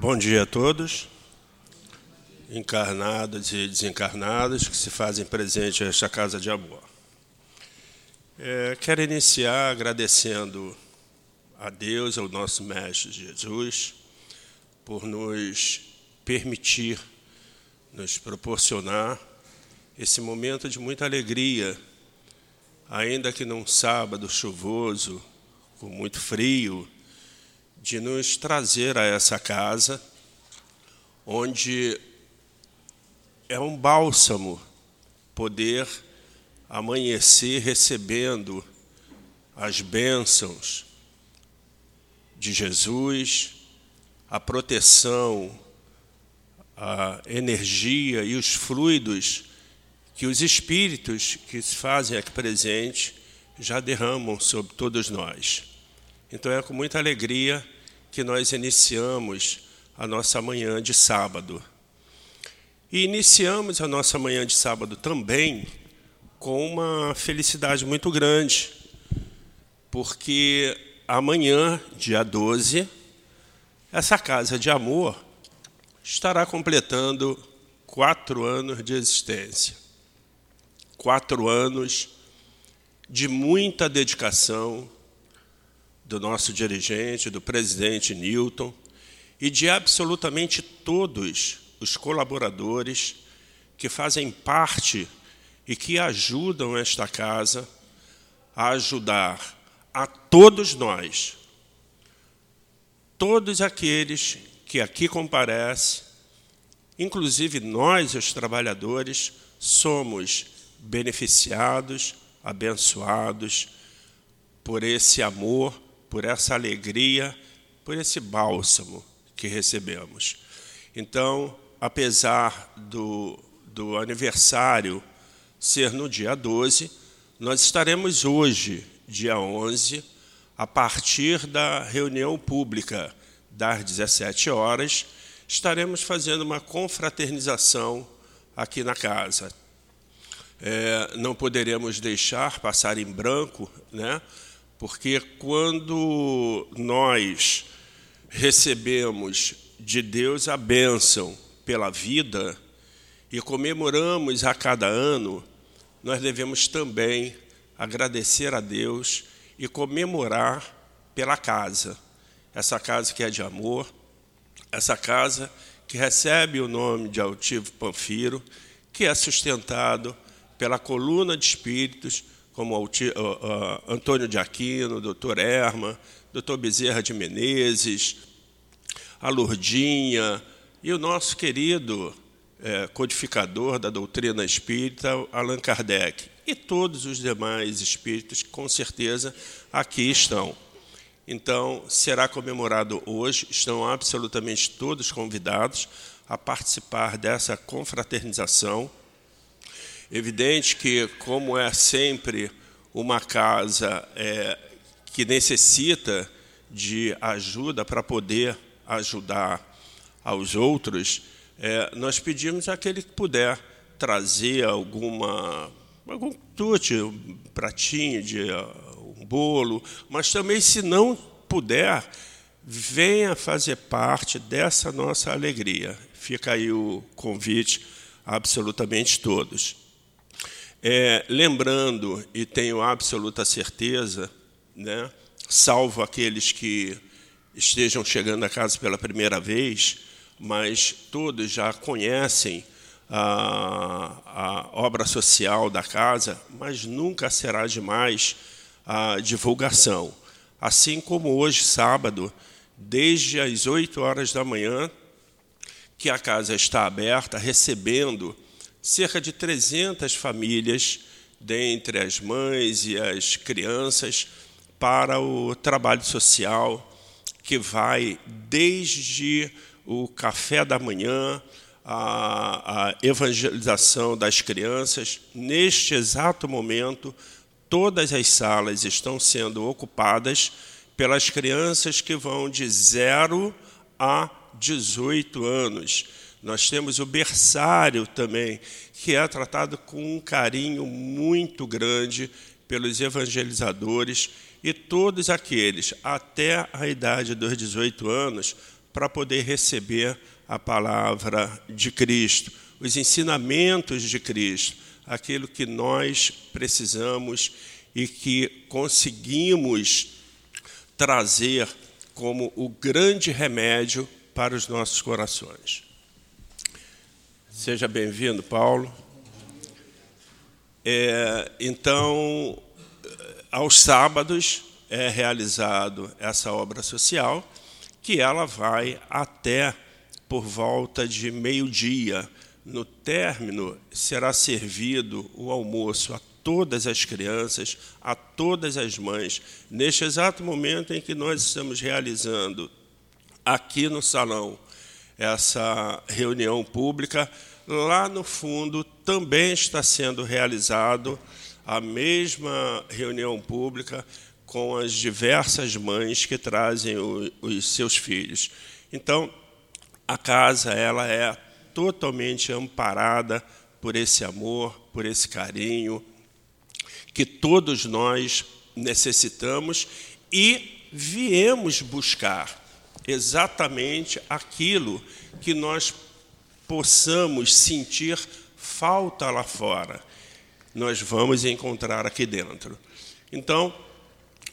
Bom dia a todos, encarnados e desencarnados que se fazem presente nesta casa de amor. É, quero iniciar agradecendo a Deus, ao nosso Mestre Jesus, por nos permitir, nos proporcionar esse momento de muita alegria, ainda que num sábado chuvoso, com muito frio, de nos trazer a essa casa, onde é um bálsamo poder amanhecer recebendo as bênçãos de Jesus, a proteção, a energia e os fluidos que os espíritos que se fazem aqui presente já derramam sobre todos nós. Então é com muita alegria que nós iniciamos a nossa manhã de sábado. E iniciamos a nossa manhã de sábado também com uma felicidade muito grande, porque amanhã, dia 12, essa casa de amor estará completando quatro anos de existência. Quatro anos de muita dedicação, do nosso dirigente, do presidente Newton e de absolutamente todos os colaboradores que fazem parte e que ajudam esta casa a ajudar a todos nós, todos aqueles que aqui comparecem, inclusive nós, os trabalhadores, somos beneficiados, abençoados por esse amor por essa alegria, por esse bálsamo que recebemos. Então, apesar do, do aniversário ser no dia 12, nós estaremos hoje, dia 11, a partir da reunião pública das 17 horas, estaremos fazendo uma confraternização aqui na casa. É, não poderemos deixar passar em branco né, porque quando nós recebemos de Deus a bênção pela vida e comemoramos a cada ano, nós devemos também agradecer a Deus e comemorar pela casa. Essa casa que é de amor, essa casa que recebe o nome de Altivo Panfiro, que é sustentado pela coluna de espíritos como Antônio de Aquino, doutor Erma, doutor Bezerra de Menezes, a Lourdinha e o nosso querido é, codificador da doutrina espírita, Allan Kardec, e todos os demais espíritos que, com certeza, aqui estão. Então, será comemorado hoje, estão absolutamente todos convidados a participar dessa confraternização Evidente que, como é sempre uma casa é, que necessita de ajuda para poder ajudar aos outros, é, nós pedimos àquele que puder trazer alguma algum tute, um pratinho de um bolo, mas também se não puder, venha fazer parte dessa nossa alegria. Fica aí o convite a absolutamente todos. É, lembrando, e tenho absoluta certeza, né, salvo aqueles que estejam chegando a casa pela primeira vez, mas todos já conhecem a, a obra social da casa, mas nunca será demais a divulgação. Assim como hoje, sábado, desde as 8 horas da manhã, que a casa está aberta, recebendo cerca de 300 famílias, dentre as mães e as crianças, para o trabalho social, que vai desde o café da manhã, a, a evangelização das crianças. Neste exato momento, todas as salas estão sendo ocupadas pelas crianças que vão de 0 a 18 anos nós temos o berçário também, que é tratado com um carinho muito grande pelos evangelizadores e todos aqueles até a idade dos 18 anos para poder receber a palavra de Cristo, os ensinamentos de Cristo, aquilo que nós precisamos e que conseguimos trazer como o grande remédio para os nossos corações. Seja bem-vindo, Paulo. É, então, aos sábados é realizado essa obra social, que ela vai até por volta de meio-dia. No término, será servido o almoço a todas as crianças, a todas as mães. Neste exato momento em que nós estamos realizando aqui no salão essa reunião pública, lá no fundo também está sendo realizado a mesma reunião pública com as diversas mães que trazem os seus filhos. Então, a casa ela é totalmente amparada por esse amor, por esse carinho que todos nós necessitamos e viemos buscar exatamente aquilo que nós possamos sentir falta lá fora. Nós vamos encontrar aqui dentro. Então,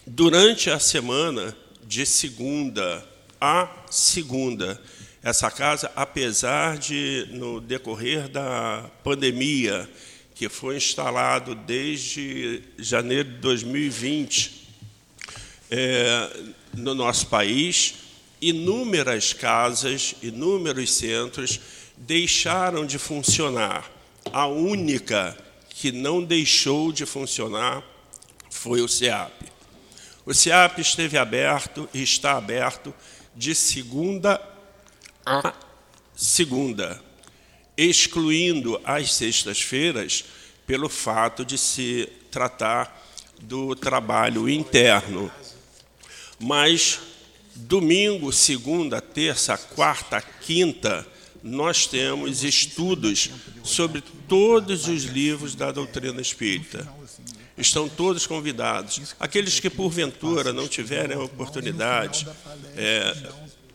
durante a semana de segunda a segunda, essa casa, apesar de, no decorrer da pandemia, que foi instalado desde janeiro de 2020 é, no nosso país, inúmeras casas, inúmeros centros deixaram de funcionar. A única que não deixou de funcionar foi o SEAP. O SEAP esteve aberto e está aberto de segunda a segunda, excluindo as sextas-feiras pelo fato de se tratar do trabalho interno. Mas domingo, segunda, terça, quarta, quinta, nós temos estudos sobre todos os livros da doutrina espírita. Estão todos convidados. Aqueles que, porventura, não tiverem a oportunidade, é,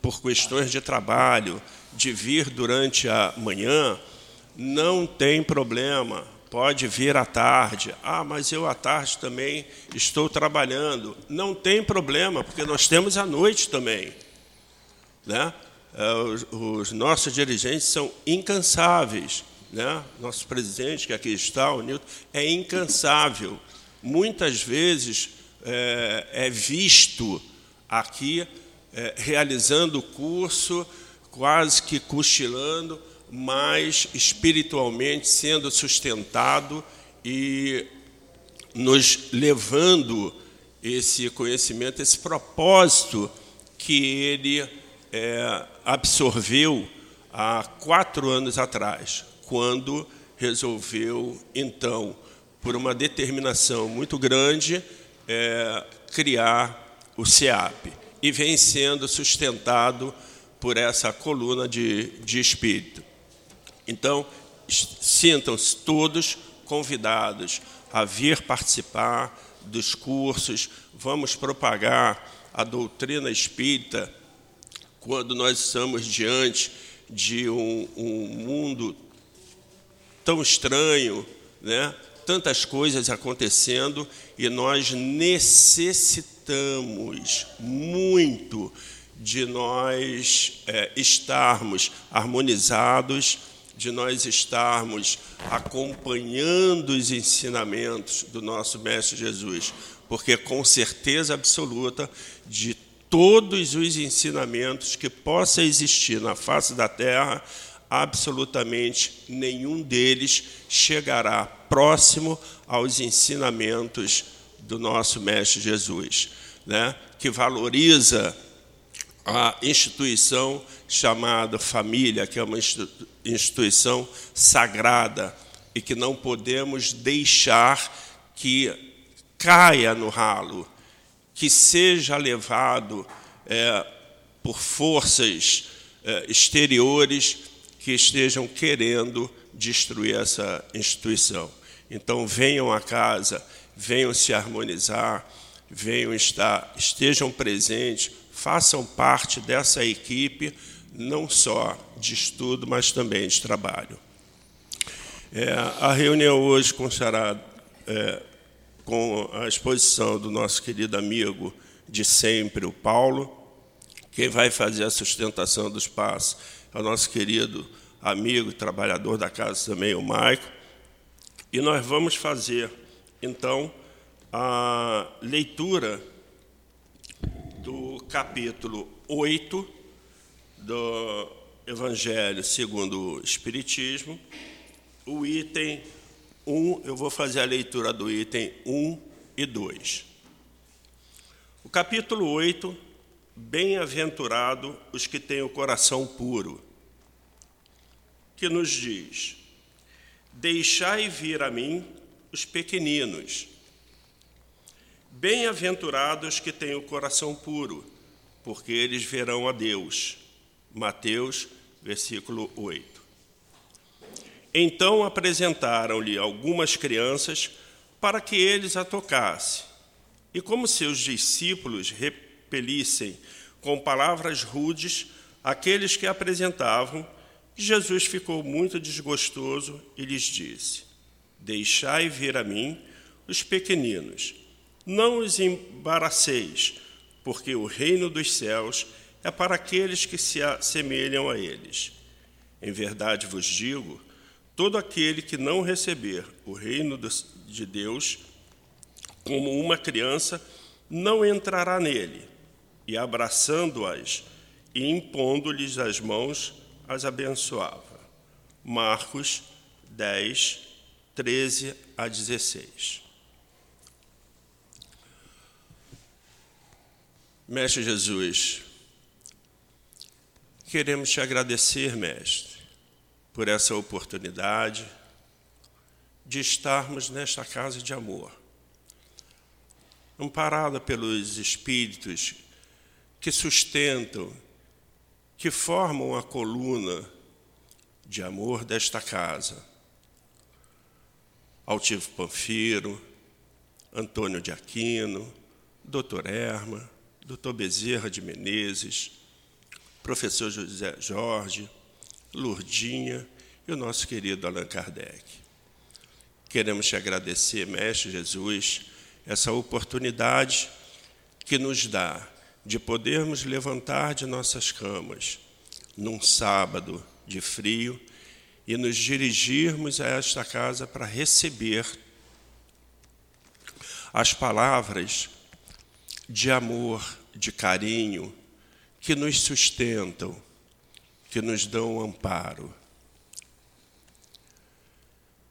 por questões de trabalho, de vir durante a manhã, não tem problema, pode vir à tarde. Ah, mas eu à tarde também estou trabalhando. Não tem problema, porque nós temos à noite também. Né? É, os, os nossos dirigentes são incansáveis. Né? Nosso presidente, que aqui está, o Nilton, é incansável. Muitas vezes é, é visto aqui é, realizando o curso, quase que cochilando, mas espiritualmente sendo sustentado e nos levando esse conhecimento, esse propósito que ele é, absorveu há quatro anos atrás, quando resolveu, então, por uma determinação muito grande, é, criar o SEAP e vem sendo sustentado por essa coluna de, de espírito. Então, sintam-se todos convidados a vir participar dos cursos, vamos propagar a doutrina espírita quando nós estamos diante de um, um mundo tão estranho, né? tantas coisas acontecendo e nós necessitamos muito de nós é, estarmos harmonizados, de nós estarmos acompanhando os ensinamentos do nosso Mestre Jesus, porque com certeza absoluta de todos os ensinamentos que possa existir na face da terra, absolutamente nenhum deles chegará próximo aos ensinamentos do nosso Mestre Jesus né, que valoriza a instituição chamada família, que é uma instituição sagrada e que não podemos deixar que caia no ralo, que seja levado é, por forças é, exteriores que estejam querendo destruir essa instituição. Então, venham à casa, venham se harmonizar venham estar, estejam presentes, façam parte dessa equipe, não só de estudo, mas também de trabalho. É, a reunião hoje constará é, com a exposição do nosso querido amigo de sempre, o Paulo. Quem vai fazer a sustentação do espaço é o nosso querido amigo trabalhador da casa também, o Maico. E nós vamos fazer, então, a leitura do capítulo 8 do Evangelho segundo o Espiritismo, o item 1, eu vou fazer a leitura do item 1 e 2. O capítulo 8, Bem-aventurado os que têm o coração puro, que nos diz: Deixai vir a mim os pequeninos. Bem-aventurados que têm o coração puro, porque eles verão a Deus. Mateus, versículo 8. Então apresentaram-lhe algumas crianças para que eles a tocassem. E como seus discípulos repelissem com palavras rudes aqueles que apresentavam, Jesus ficou muito desgostoso e lhes disse: Deixai vir a mim os pequeninos, não os embaraceis, porque o reino dos céus é para aqueles que se assemelham a eles. Em verdade vos digo, todo aquele que não receber o reino de Deus como uma criança não entrará nele, e abraçando-as e impondo-lhes as mãos, as abençoava. Marcos 10, 13 a 16. Mestre Jesus, queremos te agradecer, mestre por essa oportunidade de estarmos nesta casa de amor, amparada pelos espíritos que sustentam, que formam a coluna de amor desta casa. Altivo Panfiro, Antônio de Aquino, Dr. Erma, Dr. Bezerra de Menezes, professor José Jorge, Lourdinha e o nosso querido Allan Kardec. Queremos te agradecer, Mestre Jesus, essa oportunidade que nos dá de podermos levantar de nossas camas num sábado de frio e nos dirigirmos a esta casa para receber as palavras de amor, de carinho que nos sustentam que nos dão amparo.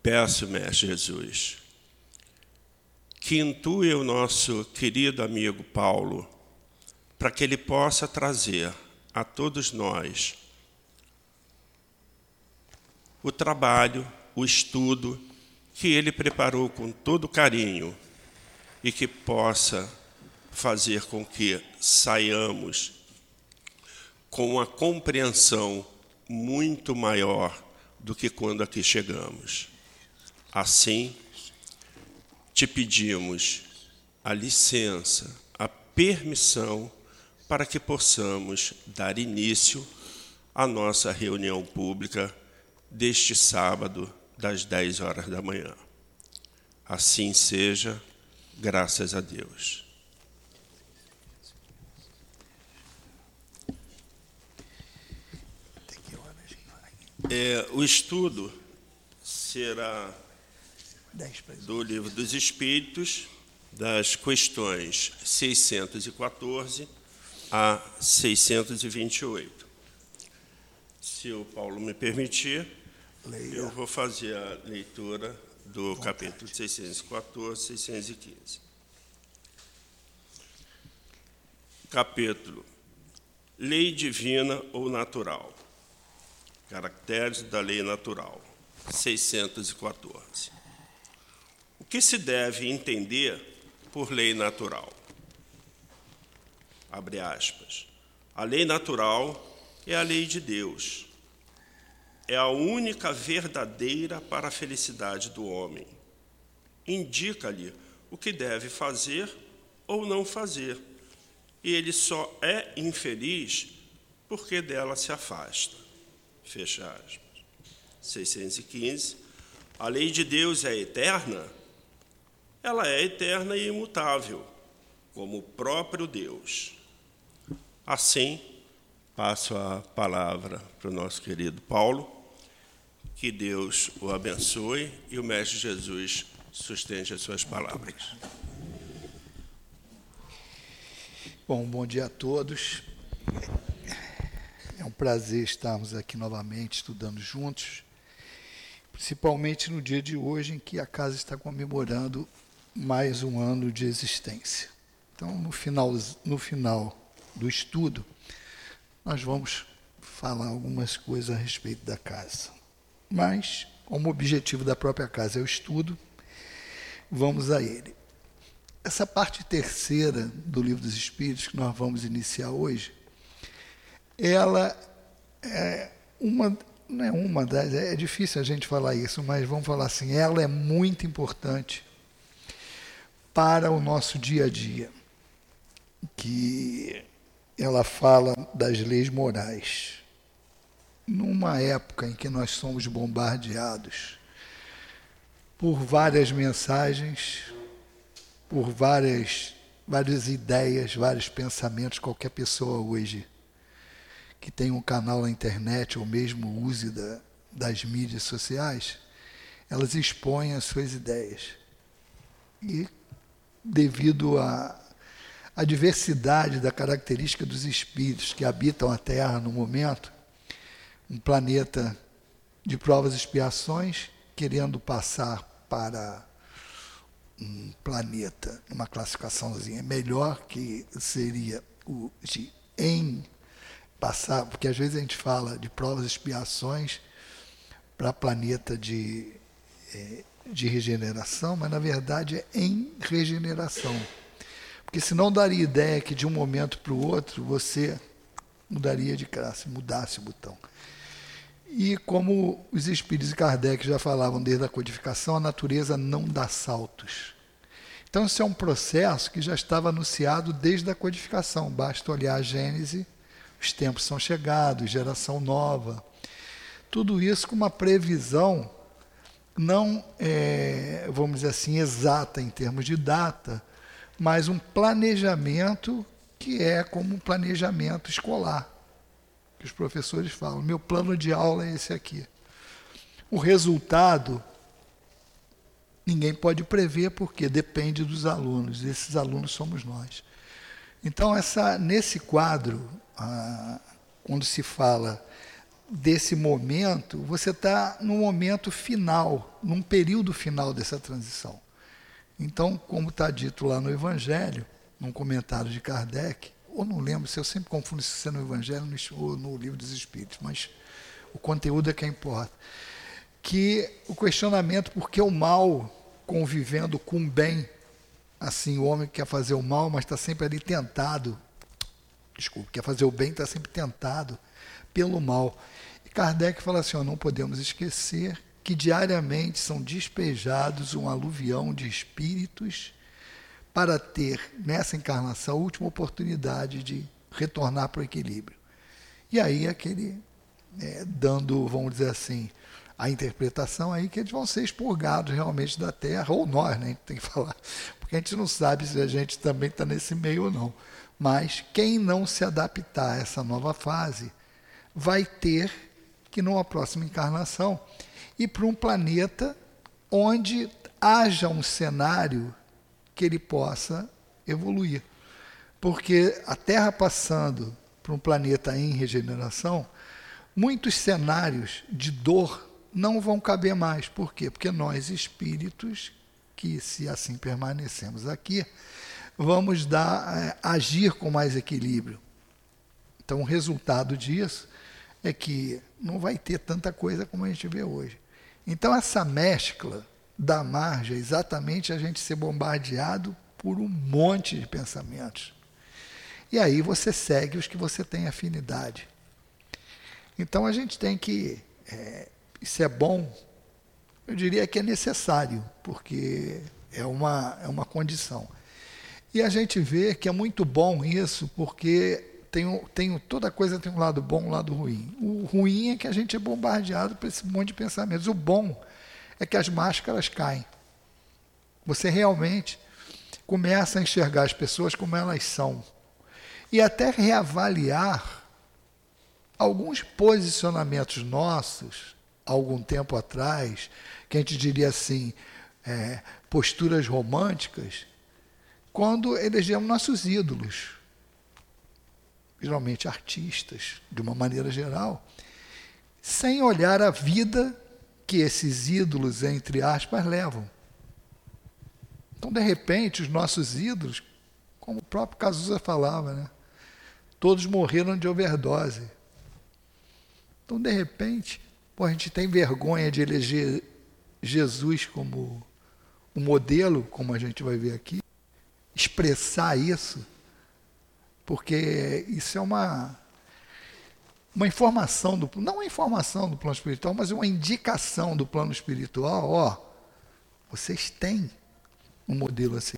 Peço, Mestre Jesus, que intue o nosso querido amigo Paulo, para que ele possa trazer a todos nós o trabalho, o estudo que ele preparou com todo carinho e que possa fazer com que saiamos com uma compreensão muito maior do que quando aqui chegamos. Assim, te pedimos a licença, a permissão para que possamos dar início à nossa reunião pública deste sábado, das 10 horas da manhã. Assim seja, graças a Deus. É, o estudo será do livro dos Espíritos, das questões 614 a 628. Se o Paulo me permitir, Leia. eu vou fazer a leitura do capítulo 614, 615. Capítulo Lei divina ou natural. Caracteres da lei natural. 614. O que se deve entender por lei natural? Abre aspas. A lei natural é a lei de Deus. É a única verdadeira para a felicidade do homem. Indica-lhe o que deve fazer ou não fazer, e ele só é infeliz porque dela se afasta. Fecha aspas. 615. A lei de Deus é eterna? Ela é eterna e imutável, como o próprio Deus. Assim, passo a palavra para o nosso querido Paulo. Que Deus o abençoe e o Mestre Jesus sustente as suas palavras. Bom, bom dia a todos. É um prazer estarmos aqui novamente estudando juntos, principalmente no dia de hoje em que a casa está comemorando mais um ano de existência. Então, no final, no final do estudo, nós vamos falar algumas coisas a respeito da casa. Mas, como objetivo da própria casa é o estudo, vamos a ele. Essa parte terceira do Livro dos Espíritos, que nós vamos iniciar hoje, ela é uma, não é uma das, é difícil a gente falar isso, mas vamos falar assim, ela é muito importante para o nosso dia a dia, que ela fala das leis morais. Numa época em que nós somos bombardeados por várias mensagens, por várias, várias ideias, vários pensamentos, qualquer pessoa hoje que tem um canal na internet ou mesmo use da, das mídias sociais, elas expõem as suas ideias. E devido à, diversidade da característica dos espíritos que habitam a Terra no momento, um planeta de provas e expiações, querendo passar para um planeta, uma classificaçãozinha melhor, que seria o de em passar, porque às vezes a gente fala de provas e expiações para planeta de, é, de regeneração, mas na verdade é em regeneração. Porque senão daria ideia que de um momento para o outro você mudaria de classe, mudasse o botão. E como os espíritos de Kardec já falavam desde a codificação, a natureza não dá saltos. Então, isso é um processo que já estava anunciado desde a codificação. Basta olhar a Gênese, os tempos são chegados, geração nova. Tudo isso com uma previsão não, é, vamos dizer assim, exata em termos de data, mas um planejamento que é como um planejamento escolar que os professores falam. Meu plano de aula é esse aqui. O resultado ninguém pode prever porque depende dos alunos. Esses alunos somos nós. Então essa nesse quadro, quando se fala desse momento, você está no momento final, num período final dessa transição. Então, como está dito lá no Evangelho, num comentário de Kardec, ou não lembro se eu sempre confundo se é no Evangelho ou no Livro dos Espíritos, mas o conteúdo é que importa. Que o questionamento por que o mal convivendo com o bem, assim, o homem quer fazer o mal, mas está sempre ali tentado, desculpe, quer fazer o bem, está sempre tentado pelo mal. E Kardec fala assim: ó, não podemos esquecer que diariamente são despejados um aluvião de espíritos para ter nessa encarnação a última oportunidade de retornar para o equilíbrio. E aí aquele é, dando, vamos dizer assim, a interpretação aí que eles vão ser expurgados realmente da Terra, ou nós, né? A gente tem que falar, porque a gente não sabe se a gente também está nesse meio ou não. Mas quem não se adaptar a essa nova fase vai ter que, numa próxima encarnação, ir para um planeta onde haja um cenário que ele possa evoluir. Porque a Terra passando para um planeta em regeneração, muitos cenários de dor não vão caber mais. Por quê? Porque nós, espíritos, que se assim permanecemos aqui, vamos dar, é, agir com mais equilíbrio. Então, o resultado disso é que não vai ter tanta coisa como a gente vê hoje. Então, essa mescla da margem é exatamente a gente ser bombardeado por um monte de pensamentos. E aí você segue os que você tem afinidade. Então a gente tem que. É, isso é bom, eu diria que é necessário, porque é uma, é uma condição. E a gente vê que é muito bom isso, porque tem, tem, toda coisa tem um lado bom um lado ruim. O ruim é que a gente é bombardeado por esse monte de pensamentos. O bom é que as máscaras caem. Você realmente começa a enxergar as pessoas como elas são. E até reavaliar alguns posicionamentos nossos, algum tempo atrás, que a gente diria assim, é, posturas românticas, quando elegemos nossos ídolos, geralmente artistas, de uma maneira geral, sem olhar a vida que esses ídolos, entre aspas, levam. Então, de repente, os nossos ídolos, como o próprio Cazuza falava, né? todos morreram de overdose. Então, de repente, pô, a gente tem vergonha de eleger Jesus como um modelo, como a gente vai ver aqui, expressar isso, porque isso é uma uma informação do não uma informação do plano espiritual, mas uma indicação do plano espiritual, ó, vocês têm um modelo assim.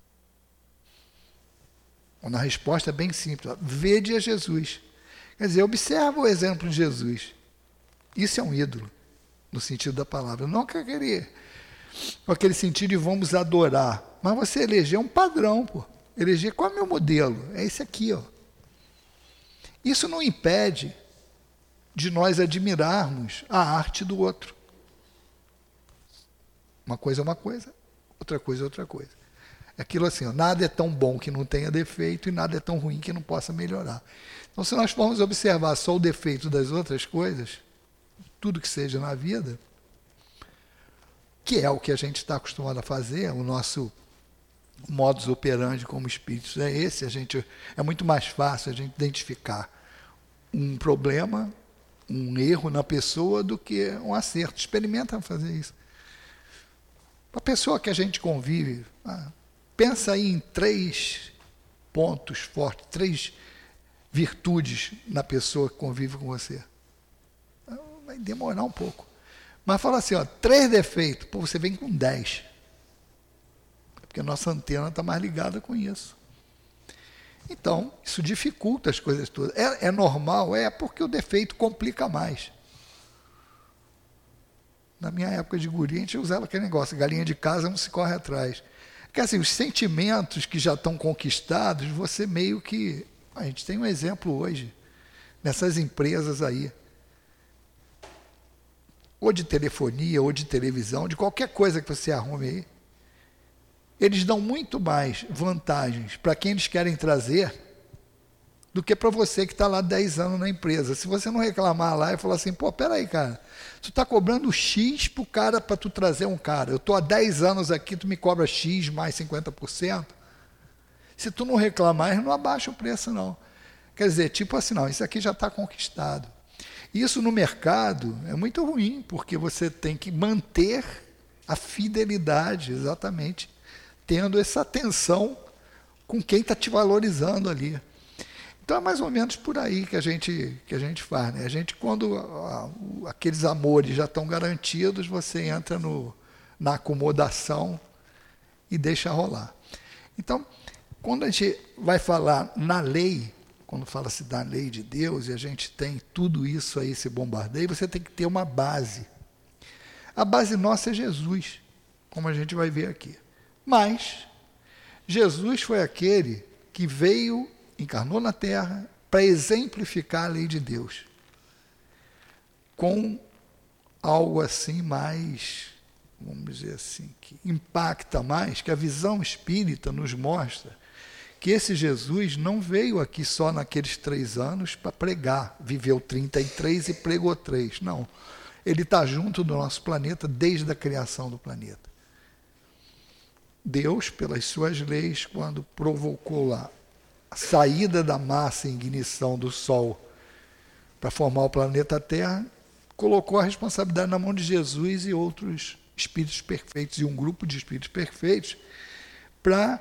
Uma resposta é bem simples, ó, vede a Jesus. Quer dizer, observa o exemplo de Jesus. Isso é um ídolo, no sentido da palavra. Não que com aquele sentido de vamos adorar, mas você eleger um padrão, pô. Eleger qual é o meu modelo? É esse aqui, ó. Isso não impede de nós admirarmos a arte do outro. Uma coisa é uma coisa, outra coisa é outra coisa. É aquilo assim, ó, nada é tão bom que não tenha defeito e nada é tão ruim que não possa melhorar. Então, se nós formos observar só o defeito das outras coisas, tudo que seja na vida, que é o que a gente está acostumado a fazer, o nosso modus operandi como espíritos é esse, a gente é muito mais fácil a gente identificar um problema, um erro na pessoa do que um acerto. Experimenta fazer isso. A pessoa que a gente convive, ah, pensa aí em três pontos fortes, três virtudes na pessoa que convive com você. Vai demorar um pouco. Mas fala assim, ó, três defeitos, pô, você vem com dez porque a nossa antena está mais ligada com isso. Então, isso dificulta as coisas todas. É, é normal? É porque o defeito complica mais. Na minha época de guri, a gente usava aquele negócio, galinha de casa não se corre atrás. Quer dizer, os sentimentos que já estão conquistados, você meio que. A gente tem um exemplo hoje, nessas empresas aí. Ou de telefonia, ou de televisão, de qualquer coisa que você arrume aí eles dão muito mais vantagens para quem eles querem trazer do que para você que está lá 10 anos na empresa. Se você não reclamar lá e falar assim, pô, peraí, cara, tu está cobrando X para o cara para tu trazer um cara. Eu estou há 10 anos aqui, tu me cobra X mais 50%. Se tu não reclamar, não abaixa o preço, não. Quer dizer, tipo assim, não, isso aqui já está conquistado. Isso no mercado é muito ruim, porque você tem que manter a fidelidade, exatamente, tendo essa atenção com quem está te valorizando ali. Então é mais ou menos por aí que a gente, que a gente faz. Né? A gente, quando aqueles amores já estão garantidos, você entra no, na acomodação e deixa rolar. Então, quando a gente vai falar na lei, quando fala-se da lei de Deus e a gente tem tudo isso aí, esse bombardeio, você tem que ter uma base. A base nossa é Jesus, como a gente vai ver aqui. Mas Jesus foi aquele que veio, encarnou na terra, para exemplificar a lei de Deus. Com algo assim mais, vamos dizer assim, que impacta mais, que a visão espírita nos mostra que esse Jesus não veio aqui só naqueles três anos para pregar, viveu 33 e pregou três. Não. Ele está junto do nosso planeta desde a criação do planeta. Deus, pelas suas leis, quando provocou lá a saída da massa em ignição do Sol para formar o planeta Terra, colocou a responsabilidade na mão de Jesus e outros espíritos perfeitos e um grupo de espíritos perfeitos para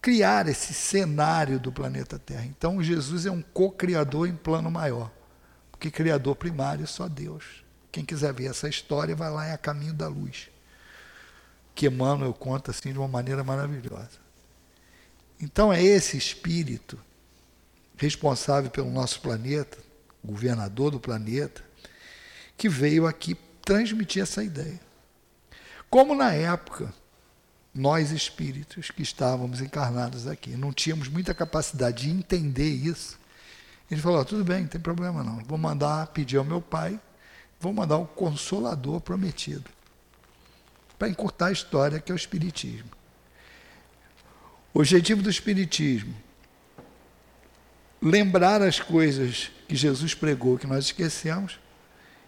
criar esse cenário do planeta Terra. Então, Jesus é um co-criador em plano maior, porque criador primário é só Deus. Quem quiser ver essa história, vai lá em A Caminho da Luz que Emmanuel conta assim de uma maneira maravilhosa. Então é esse espírito responsável pelo nosso planeta, governador do planeta, que veio aqui transmitir essa ideia. Como na época, nós espíritos que estávamos encarnados aqui, não tínhamos muita capacidade de entender isso. Ele falou: tudo bem, não tem problema não. Vou mandar pedir ao meu pai, vou mandar o consolador prometido para encurtar a história que é o espiritismo. O objetivo do espiritismo lembrar as coisas que Jesus pregou que nós esquecemos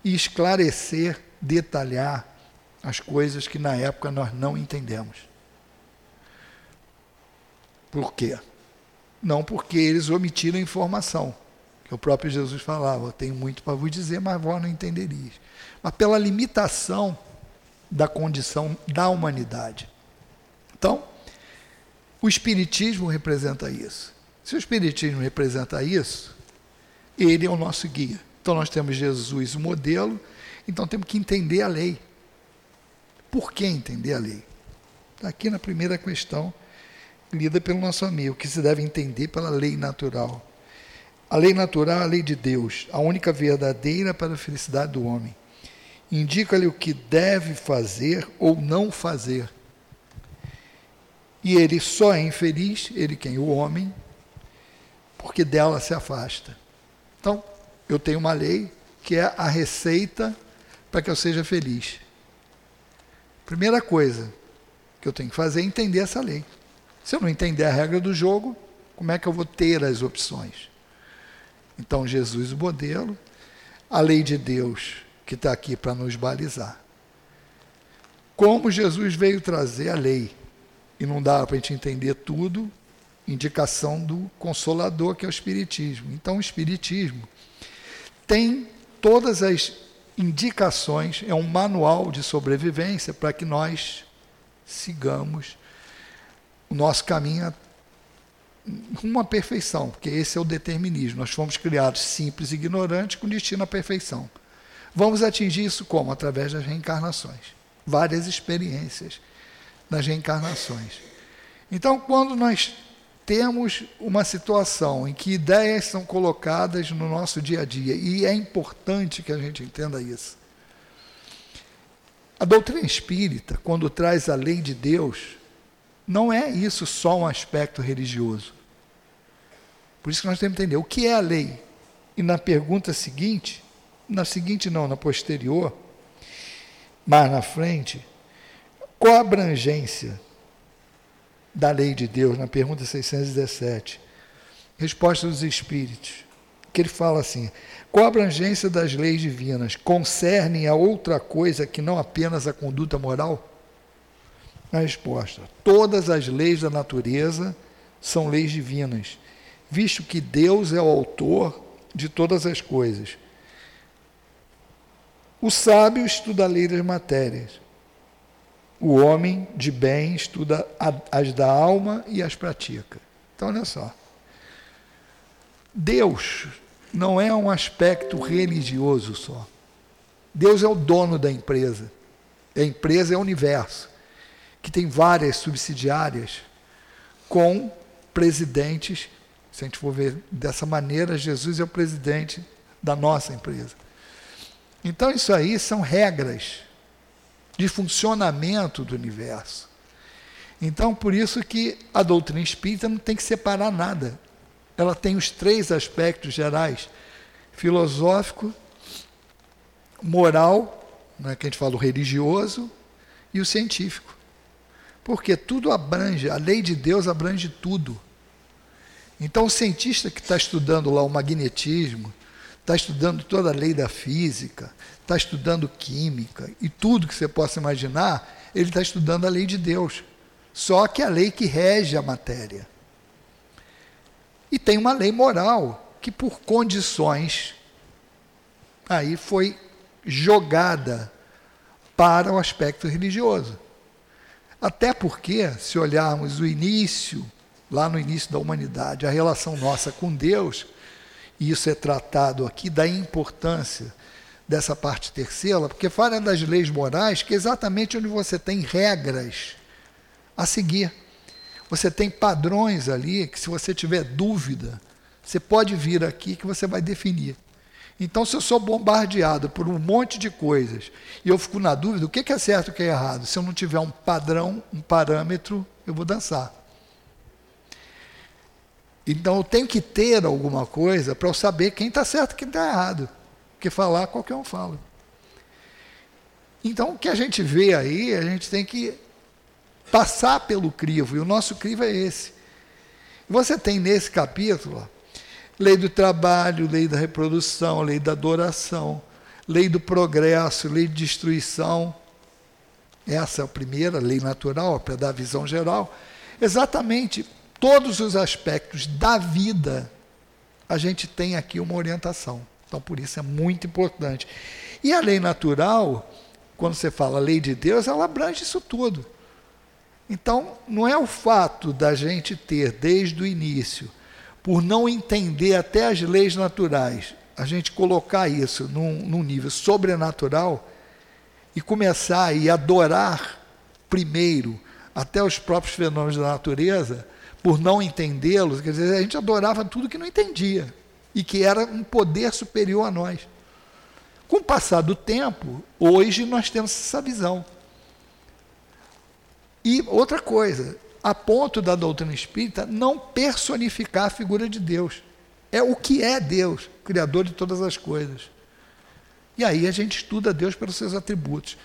e esclarecer, detalhar as coisas que na época nós não entendemos. Por quê? Não porque eles omitiram informação, que o próprio Jesus falava, tenho muito para vos dizer, mas vós não entenderias. Mas pela limitação da condição da humanidade. Então, o Espiritismo representa isso. Se o Espiritismo representa isso, ele é o nosso guia. Então nós temos Jesus, o modelo, então temos que entender a lei. Por que entender a lei? Está aqui na primeira questão lida pelo nosso amigo, que se deve entender pela lei natural. A lei natural é a lei de Deus, a única verdadeira para a felicidade do homem. Indica-lhe o que deve fazer ou não fazer. E ele só é infeliz, ele quem? O homem, porque dela se afasta. Então, eu tenho uma lei que é a receita para que eu seja feliz. Primeira coisa que eu tenho que fazer é entender essa lei. Se eu não entender a regra do jogo, como é que eu vou ter as opções? Então, Jesus, o modelo, a lei de Deus, que está aqui para nos balizar. Como Jesus veio trazer a lei, e não dá para a gente entender tudo, indicação do Consolador, que é o Espiritismo. Então, o Espiritismo tem todas as indicações, é um manual de sobrevivência para que nós sigamos o nosso caminho à perfeição, porque esse é o determinismo. Nós fomos criados simples e ignorantes com destino à perfeição. Vamos atingir isso como? Através das reencarnações. Várias experiências nas reencarnações. Então, quando nós temos uma situação em que ideias são colocadas no nosso dia a dia, e é importante que a gente entenda isso. A doutrina espírita, quando traz a lei de Deus, não é isso só um aspecto religioso. Por isso que nós temos que entender o que é a lei. E na pergunta seguinte, na seguinte não, na posterior, mais na frente, qual a abrangência da lei de Deus? Na pergunta 617. Resposta dos Espíritos. Que ele fala assim: qual a abrangência das leis divinas? Concernem a outra coisa que não apenas a conduta moral? A resposta: todas as leis da natureza são leis divinas, visto que Deus é o autor de todas as coisas. O sábio estuda a lei das matérias. O homem de bem estuda as da alma e as pratica. Então, olha só. Deus não é um aspecto religioso só. Deus é o dono da empresa. A empresa é o universo que tem várias subsidiárias com presidentes. Se a gente for ver dessa maneira, Jesus é o presidente da nossa empresa. Então, isso aí são regras de funcionamento do universo. Então, por isso que a doutrina espírita não tem que separar nada. Ela tem os três aspectos gerais: filosófico, moral, né, que a gente fala o religioso, e o científico. Porque tudo abrange, a lei de Deus abrange tudo. Então, o cientista que está estudando lá o magnetismo, está estudando toda a lei da física, está estudando química e tudo que você possa imaginar, ele está estudando a lei de Deus. Só que a lei que rege a matéria. E tem uma lei moral que, por condições, aí foi jogada para o aspecto religioso. Até porque, se olharmos o início, lá no início da humanidade, a relação nossa com Deus, e isso é tratado aqui da importância dessa parte terceira, porque fala das leis morais, que é exatamente onde você tem regras a seguir. Você tem padrões ali que, se você tiver dúvida, você pode vir aqui que você vai definir. Então, se eu sou bombardeado por um monte de coisas e eu fico na dúvida, o que é certo e o que é errado? Se eu não tiver um padrão, um parâmetro, eu vou dançar. Então, eu tenho que ter alguma coisa para eu saber quem está certo e quem está errado. Porque falar, qualquer um fala. Então, o que a gente vê aí, a gente tem que passar pelo crivo, e o nosso crivo é esse. Você tem nesse capítulo lei do trabalho, lei da reprodução, lei da adoração, lei do progresso, lei de destruição. Essa é a primeira lei natural, para dar visão geral. Exatamente todos os aspectos da vida, a gente tem aqui uma orientação. Então, por isso é muito importante. E a lei natural, quando você fala lei de Deus, ela abrange isso tudo. Então, não é o fato da gente ter, desde o início, por não entender até as leis naturais, a gente colocar isso num, num nível sobrenatural e começar a adorar primeiro até os próprios fenômenos da natureza, por não entendê-los, quer dizer, a gente adorava tudo que não entendia e que era um poder superior a nós. Com o passar do tempo, hoje nós temos essa visão. E outra coisa, a ponto da doutrina espírita não personificar a figura de Deus. É o que é Deus, Criador de todas as coisas. E aí a gente estuda Deus pelos seus atributos.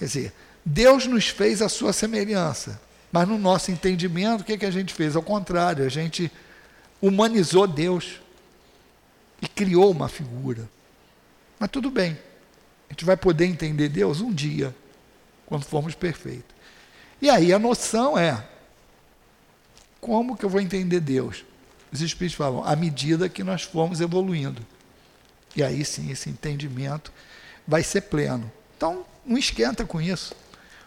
Quer dizer, Deus nos fez a sua semelhança, mas no nosso entendimento, o que, é que a gente fez? Ao contrário, a gente humanizou Deus e criou uma figura. Mas tudo bem, a gente vai poder entender Deus um dia, quando formos perfeitos. E aí a noção é: como que eu vou entender Deus? Os Espíritos falam, à medida que nós formos evoluindo. E aí sim, esse entendimento vai ser pleno. Então, não esquenta com isso.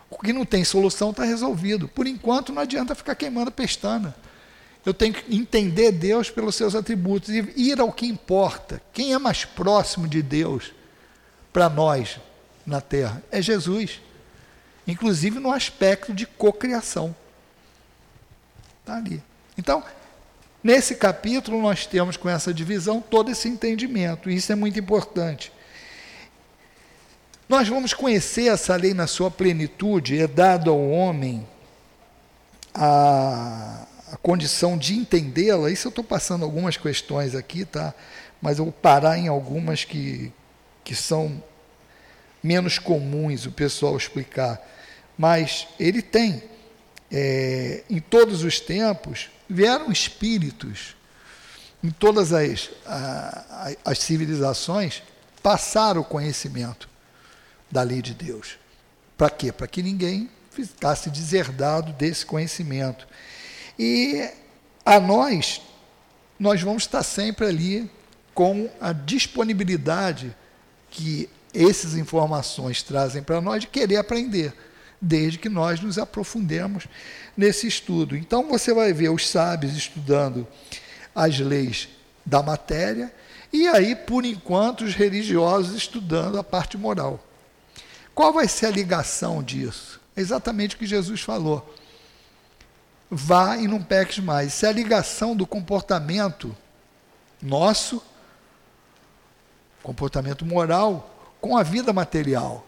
O que não tem solução está resolvido. Por enquanto, não adianta ficar queimando pestana. Eu tenho que entender Deus pelos seus atributos e ir ao que importa. Quem é mais próximo de Deus para nós na Terra? É Jesus inclusive no aspecto de cocriação. Está ali. Então, nesse capítulo, nós temos com essa divisão todo esse entendimento, isso é muito importante. Nós vamos conhecer essa lei na sua plenitude, é dado ao homem a, a condição de entendê-la. Isso eu estou passando algumas questões aqui, tá? Mas eu vou parar em algumas que, que são menos comuns o pessoal explicar mas ele tem. É, em todos os tempos, vieram espíritos, em todas as, a, as civilizações, passaram o conhecimento da lei de Deus. Para quê? Para que ninguém ficasse deserdado desse conhecimento. E a nós, nós vamos estar sempre ali com a disponibilidade que essas informações trazem para nós de querer aprender desde que nós nos aprofundemos nesse estudo. Então você vai ver os sábios estudando as leis da matéria e aí, por enquanto, os religiosos estudando a parte moral. Qual vai ser a ligação disso? É exatamente o que Jesus falou. Vá e não peques mais. Isso é a ligação do comportamento nosso, comportamento moral, com a vida material.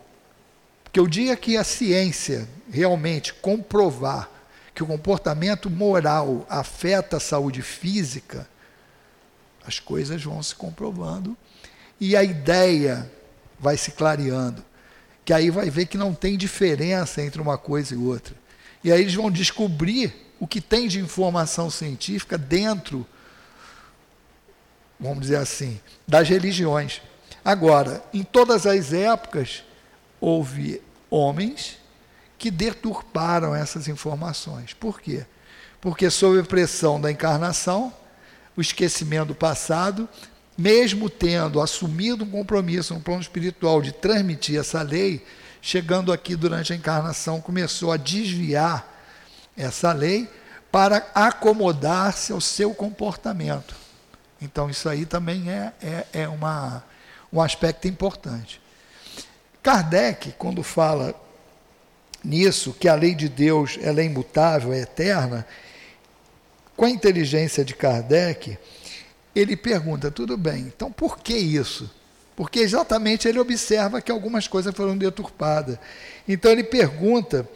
Porque o dia que a ciência realmente comprovar que o comportamento moral afeta a saúde física, as coisas vão se comprovando e a ideia vai se clareando. Que aí vai ver que não tem diferença entre uma coisa e outra. E aí eles vão descobrir o que tem de informação científica dentro, vamos dizer assim, das religiões. Agora, em todas as épocas, houve homens que deturparam essas informações. Por quê? Porque, sob a pressão da encarnação, o esquecimento do passado, mesmo tendo assumido um compromisso no plano espiritual de transmitir essa lei, chegando aqui durante a encarnação, começou a desviar essa lei para acomodar-se ao seu comportamento. Então, isso aí também é, é, é uma, um aspecto importante. Kardec, quando fala nisso, que a lei de Deus ela é imutável, é eterna, com a inteligência de Kardec, ele pergunta: tudo bem, então por que isso? Porque exatamente ele observa que algumas coisas foram deturpadas. Então ele pergunta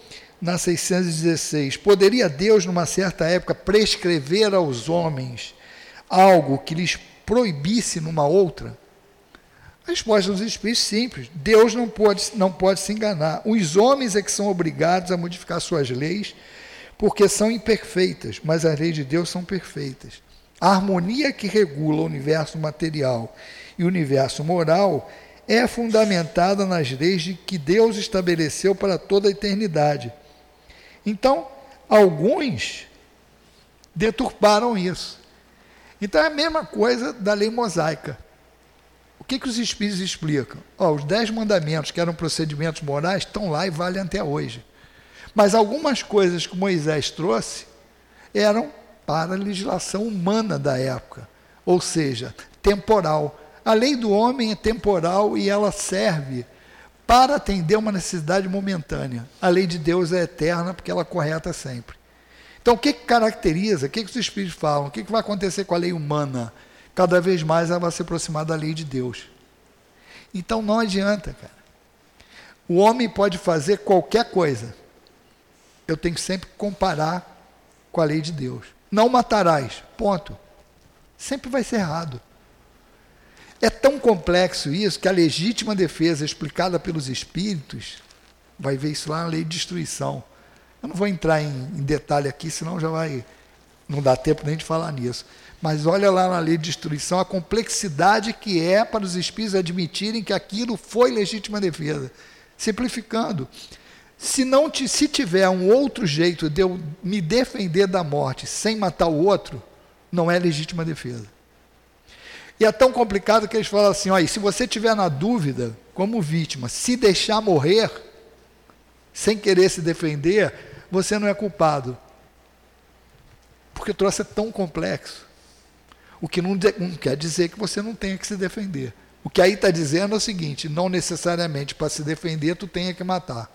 na 616: poderia Deus, numa certa época, prescrever aos homens algo que lhes proibisse numa outra? A resposta dos Espíritos é simples: Deus não pode, não pode se enganar. Os homens é que são obrigados a modificar suas leis, porque são imperfeitas, mas as leis de Deus são perfeitas. A harmonia que regula o universo material e o universo moral é fundamentada nas leis que Deus estabeleceu para toda a eternidade. Então, alguns deturparam isso. Então é a mesma coisa da lei mosaica. O que, que os espíritos explicam? Oh, os dez mandamentos, que eram procedimentos morais, estão lá e valem até hoje. Mas algumas coisas que Moisés trouxe eram para a legislação humana da época, ou seja, temporal. A lei do homem é temporal e ela serve para atender uma necessidade momentânea. A lei de Deus é eterna porque ela correta sempre. Então, o que, que caracteriza, o que, que os Espíritos falam, o que, que vai acontecer com a lei humana? Cada vez mais ela vai se aproximar da lei de Deus. Então, não adianta, cara. O homem pode fazer qualquer coisa. Eu tenho que sempre comparar com a lei de Deus. Não matarás, ponto. Sempre vai ser errado. É tão complexo isso que a legítima defesa explicada pelos espíritos, vai ver isso lá na lei de destruição. Eu não vou entrar em, em detalhe aqui, senão já vai. Não dá tempo nem de falar nisso. Mas olha lá na lei de destruição a complexidade que é para os espíritos admitirem que aquilo foi legítima defesa. Simplificando. Se não se tiver um outro jeito de eu me defender da morte sem matar o outro, não é legítima defesa. E é tão complicado que eles falam assim: olha, se você tiver na dúvida, como vítima, se deixar morrer, sem querer se defender, você não é culpado. Porque o troço é tão complexo. O que não, não quer dizer que você não tenha que se defender. O que aí está dizendo é o seguinte: não necessariamente para se defender tu tenha que matar.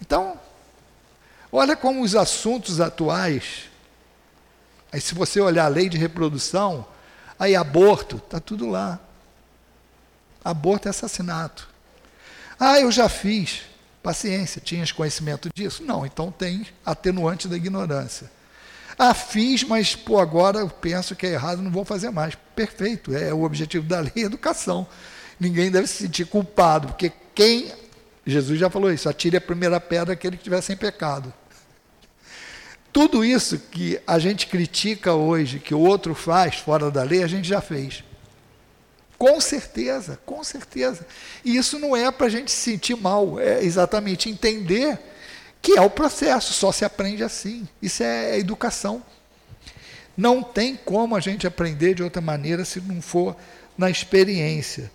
Então, olha como os assuntos atuais. Aí, se você olhar a lei de reprodução, Aí aborto, está tudo lá. Aborto é assassinato. Ah, eu já fiz. Paciência, tinhas conhecimento disso? Não, então tem atenuante da ignorância. Ah, fiz, mas pô, agora eu penso que é errado, não vou fazer mais. Perfeito, é o objetivo da lei educação. Ninguém deve se sentir culpado, porque quem, Jesus já falou isso, atire a primeira pedra aquele que estiver sem pecado. Tudo isso que a gente critica hoje, que o outro faz fora da lei, a gente já fez. Com certeza, com certeza. E isso não é para a gente se sentir mal, é exatamente entender que é o processo, só se aprende assim. Isso é educação. Não tem como a gente aprender de outra maneira se não for na experiência.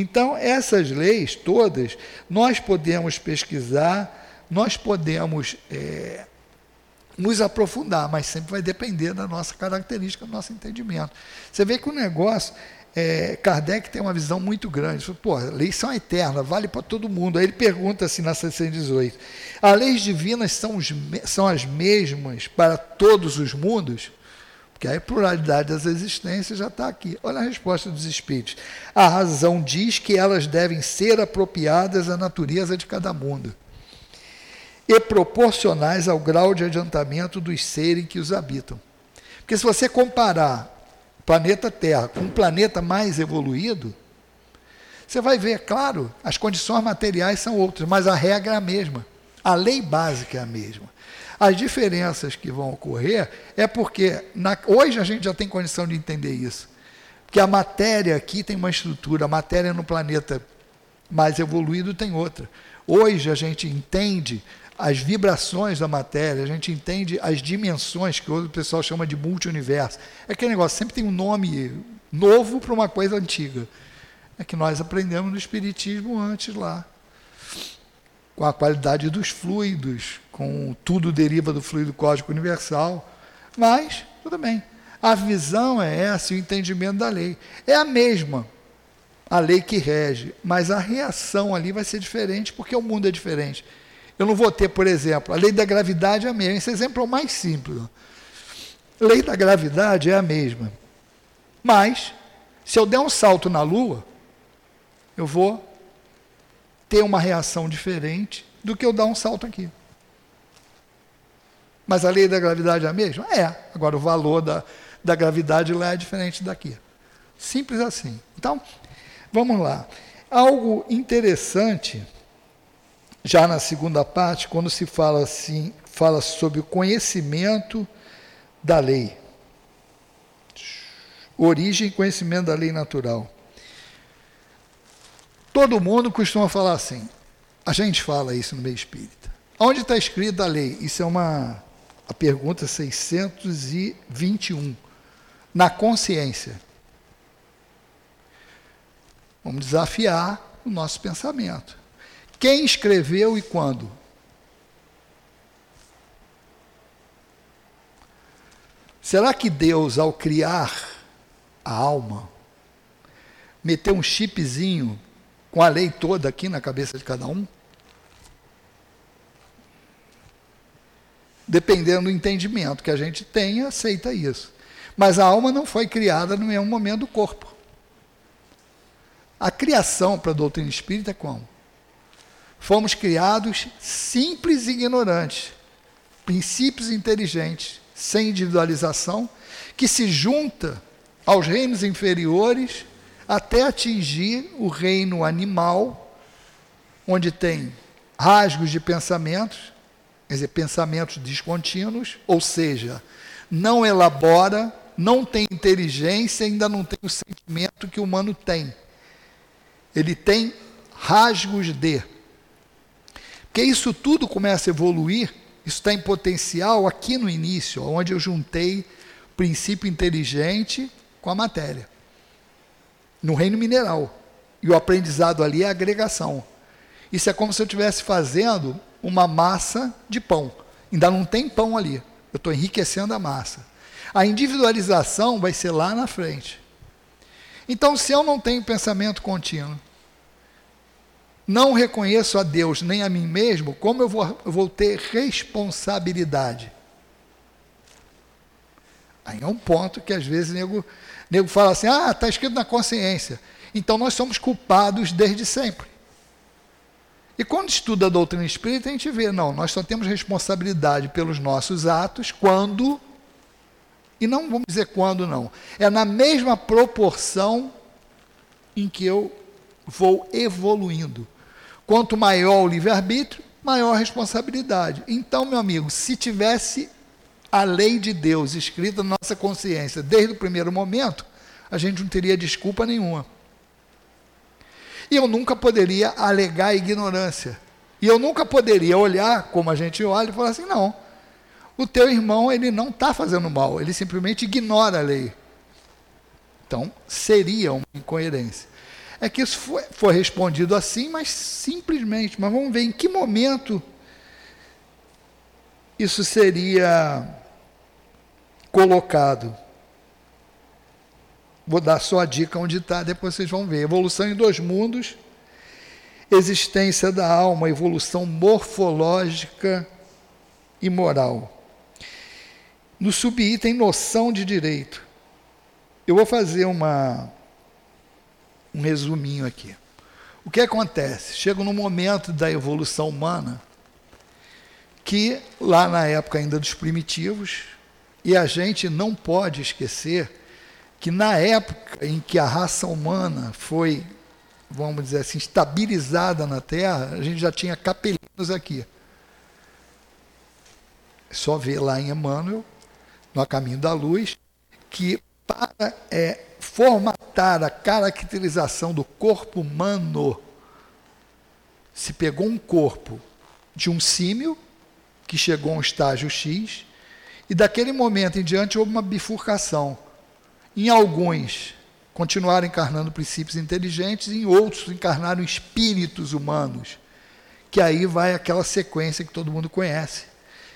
Então, essas leis todas, nós podemos pesquisar, nós podemos é, nos aprofundar, mas sempre vai depender da nossa característica, do nosso entendimento. Você vê que o negócio, é, Kardec tem uma visão muito grande. Fala, Pô, leis são eternas, vale para todo mundo. Aí ele pergunta assim na 618: as leis divinas são, os, são as mesmas para todos os mundos? Porque a pluralidade das existências já está aqui. Olha a resposta dos espíritos. A razão diz que elas devem ser apropriadas à natureza de cada mundo e proporcionais ao grau de adiantamento dos seres que os habitam. Porque se você comparar o planeta Terra com um planeta mais evoluído, você vai ver, claro, as condições materiais são outras, mas a regra é a mesma. A lei básica é a mesma. As diferenças que vão ocorrer é porque na, hoje a gente já tem condição de entender isso. Porque a matéria aqui tem uma estrutura, a matéria no planeta mais evoluído tem outra. Hoje a gente entende as vibrações da matéria, a gente entende as dimensões que o pessoal chama de multiuniverso. É aquele negócio, sempre tem um nome novo para uma coisa antiga. É que nós aprendemos no Espiritismo antes lá. Com a qualidade dos fluidos, com tudo deriva do fluido cósmico universal. Mas, tudo bem. A visão é essa, o entendimento da lei. É a mesma, a lei que rege, mas a reação ali vai ser diferente porque o mundo é diferente. Eu não vou ter, por exemplo, a lei da gravidade é a mesma. Esse exemplo é o mais simples. A lei da gravidade é a mesma. Mas, se eu der um salto na Lua, eu vou ter uma reação diferente do que eu dar um salto aqui. Mas a lei da gravidade é a mesma? É. Agora, o valor da, da gravidade lá é diferente daqui. Simples assim. Então, vamos lá. Algo interessante, já na segunda parte, quando se fala assim, fala sobre o conhecimento da lei. Origem e conhecimento da lei natural. Todo mundo costuma falar assim. A gente fala isso no meio espírita. Onde está escrita a lei? Isso é uma a pergunta 621. Na consciência. Vamos desafiar o nosso pensamento. Quem escreveu e quando? Será que Deus, ao criar a alma, meteu um chipzinho com a lei toda aqui na cabeça de cada um? Dependendo do entendimento que a gente tem, aceita isso. Mas a alma não foi criada no mesmo momento do corpo. A criação para a doutrina espírita é como? Fomos criados simples e ignorantes, princípios inteligentes, sem individualização, que se junta aos reinos inferiores até atingir o reino animal, onde tem rasgos de pensamentos, quer dizer, pensamentos descontínuos, ou seja, não elabora, não tem inteligência, ainda não tem o sentimento que o humano tem ele tem rasgos de. Porque isso tudo começa a evoluir, isso está em potencial aqui no início, onde eu juntei princípio inteligente com a matéria. No reino mineral. E o aprendizado ali é agregação. Isso é como se eu estivesse fazendo uma massa de pão. Ainda não tem pão ali. Eu estou enriquecendo a massa. A individualização vai ser lá na frente. Então, se eu não tenho pensamento contínuo, não reconheço a Deus nem a mim mesmo, como eu vou, eu vou ter responsabilidade? Aí é um ponto que às vezes o nego, nego fala assim: ah, está escrito na consciência. Então nós somos culpados desde sempre. E quando estuda a doutrina espírita, a gente vê, não, nós só temos responsabilidade pelos nossos atos quando, e não vamos dizer quando não, é na mesma proporção em que eu vou evoluindo. Quanto maior o livre-arbítrio, maior a responsabilidade. Então, meu amigo, se tivesse a lei de Deus escrita na nossa consciência desde o primeiro momento, a gente não teria desculpa nenhuma. E eu nunca poderia alegar ignorância. E eu nunca poderia olhar como a gente olha e falar assim: não, o teu irmão ele não está fazendo mal, ele simplesmente ignora a lei. Então, seria uma incoerência é que isso foi, foi respondido assim, mas simplesmente. Mas vamos ver em que momento isso seria colocado. Vou dar só a dica onde está, depois vocês vão ver. Evolução em dois mundos, existência da alma, evolução morfológica e moral. No subitem, noção de direito. Eu vou fazer uma um resuminho aqui. O que acontece? Chega no momento da evolução humana que, lá na época ainda dos primitivos, e a gente não pode esquecer que na época em que a raça humana foi, vamos dizer assim, estabilizada na Terra, a gente já tinha capelinos aqui. Só ver lá em Emmanuel, no Caminho da Luz, que para é, formatar a caracterização do corpo humano, se pegou um corpo de um símio, que chegou a um estágio X, e daquele momento em diante houve uma bifurcação. Em alguns continuaram encarnando princípios inteligentes, em outros encarnaram espíritos humanos, que aí vai aquela sequência que todo mundo conhece,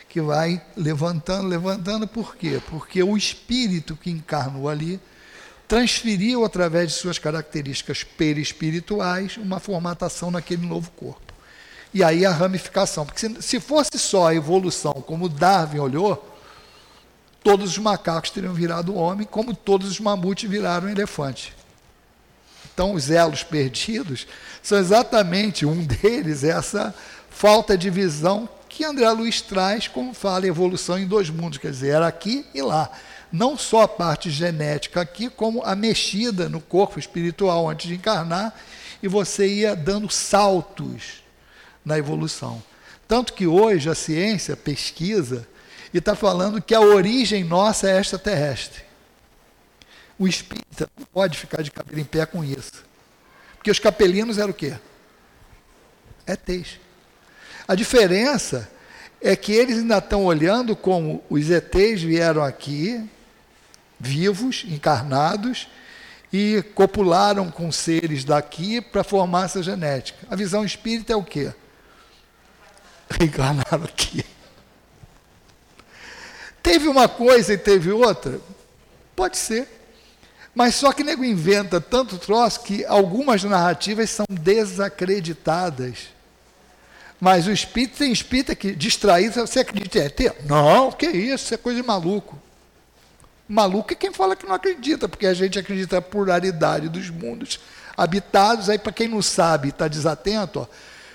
que vai levantando, levantando, por quê? Porque o espírito que encarnou ali transferiu, através de suas características perispirituais, uma formatação naquele novo corpo. E aí a ramificação. Porque se, se fosse só a evolução, como Darwin olhou, todos os macacos teriam virado homem, como todos os mamutes viraram elefante. Então, os elos perdidos são exatamente um deles, essa falta de visão que André Luiz traz, como fala, evolução em dois mundos, quer dizer, era aqui e lá. Não só a parte genética aqui, como a mexida no corpo espiritual antes de encarnar, e você ia dando saltos na evolução. Tanto que hoje a ciência pesquisa e está falando que a origem nossa é extraterrestre. O espírita não pode ficar de cabelo em pé com isso. Porque os capelinos eram o quê? ETs. A diferença é que eles ainda estão olhando como os ETs vieram aqui, vivos, encarnados, e copularam com seres daqui para formar essa genética. A visão espírita é o quê? Reencarnaram aqui. Teve uma coisa e teve outra? Pode ser. Mas só que nego inventa tanto troço que algumas narrativas são desacreditadas. Mas o espírito tem espírita que distraído, você acredita em ET? Não, que isso, isso é coisa de maluco. Maluco é quem fala que não acredita, porque a gente acredita na pluralidade dos mundos habitados. Aí, para quem não sabe, está desatento, ó,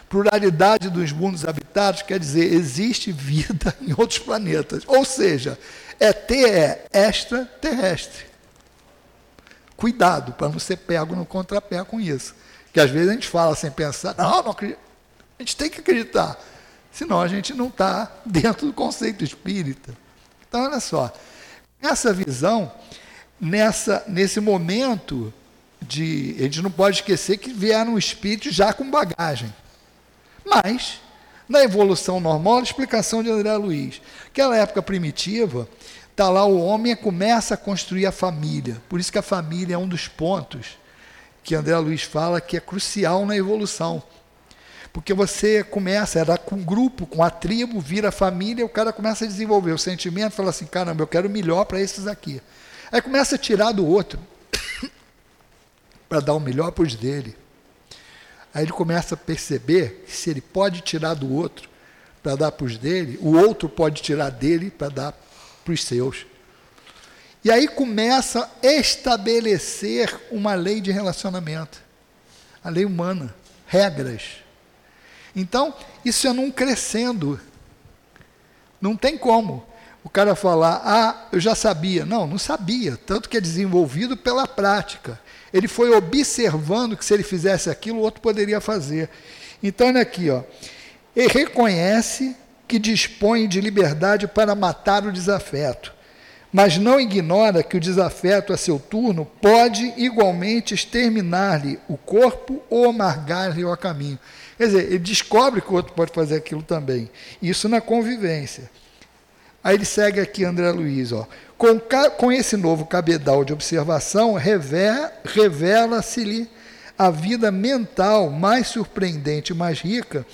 pluralidade dos mundos habitados quer dizer existe vida em outros planetas. Ou seja, ET é extraterrestre. Cuidado para não ser pego no contrapé com isso. Que às vezes a gente fala sem pensar, não, não acredito. A gente tem que acreditar. Senão a gente não está dentro do conceito espírita. Então, olha só. Essa visão, nessa, nesse momento de. A gente não pode esquecer que vieram espíritos já com bagagem. Mas, na evolução normal, a explicação de André Luiz, aquela época primitiva, está lá o homem começa a construir a família. Por isso que a família é um dos pontos que André Luiz fala que é crucial na evolução. Porque você começa, era com o grupo, com a tribo, vira a família, o cara começa a desenvolver o sentimento, fala assim, caramba, eu quero melhor para esses aqui. Aí começa a tirar do outro, para dar o melhor para os dele. Aí ele começa a perceber que se ele pode tirar do outro para dar para os dele, o outro pode tirar dele para dar para os seus. E aí começa a estabelecer uma lei de relacionamento, a lei humana, regras. Então, isso é num crescendo. Não tem como o cara falar, ah, eu já sabia. Não, não sabia. Tanto que é desenvolvido pela prática. Ele foi observando que se ele fizesse aquilo, o outro poderia fazer. Então, olha aqui, ó. Ele reconhece que dispõe de liberdade para matar o desafeto, mas não ignora que o desafeto, a seu turno, pode igualmente exterminar-lhe o corpo ou amargar-lhe o caminho. Quer dizer, ele descobre que o outro pode fazer aquilo também. Isso na convivência. Aí ele segue aqui, André Luiz, ó. Com, com esse novo cabedal de observação, revela-se-lhe a vida mental mais surpreendente e mais rica,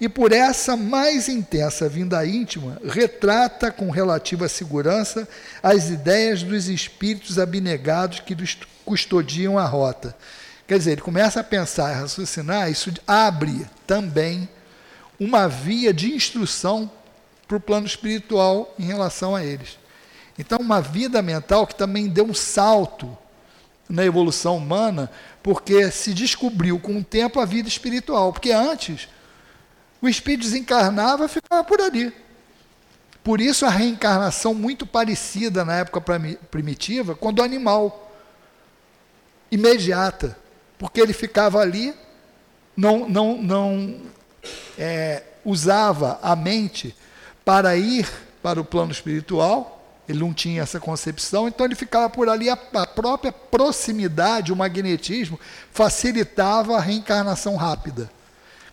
e por essa mais intensa vinda íntima, retrata com relativa segurança as ideias dos espíritos abnegados que custodiam a rota. Quer dizer, ele começa a pensar e raciocinar, isso abre também uma via de instrução para o plano espiritual em relação a eles. Então, uma vida mental que também deu um salto na evolução humana, porque se descobriu com o tempo a vida espiritual. Porque antes, o espírito desencarnava e ficava por ali. Por isso, a reencarnação muito parecida na época primitiva com do animal imediata, porque ele ficava ali, não, não, não é, usava a mente para ir para o plano espiritual, ele não tinha essa concepção, então ele ficava por ali. A, a própria proximidade, o magnetismo, facilitava a reencarnação rápida.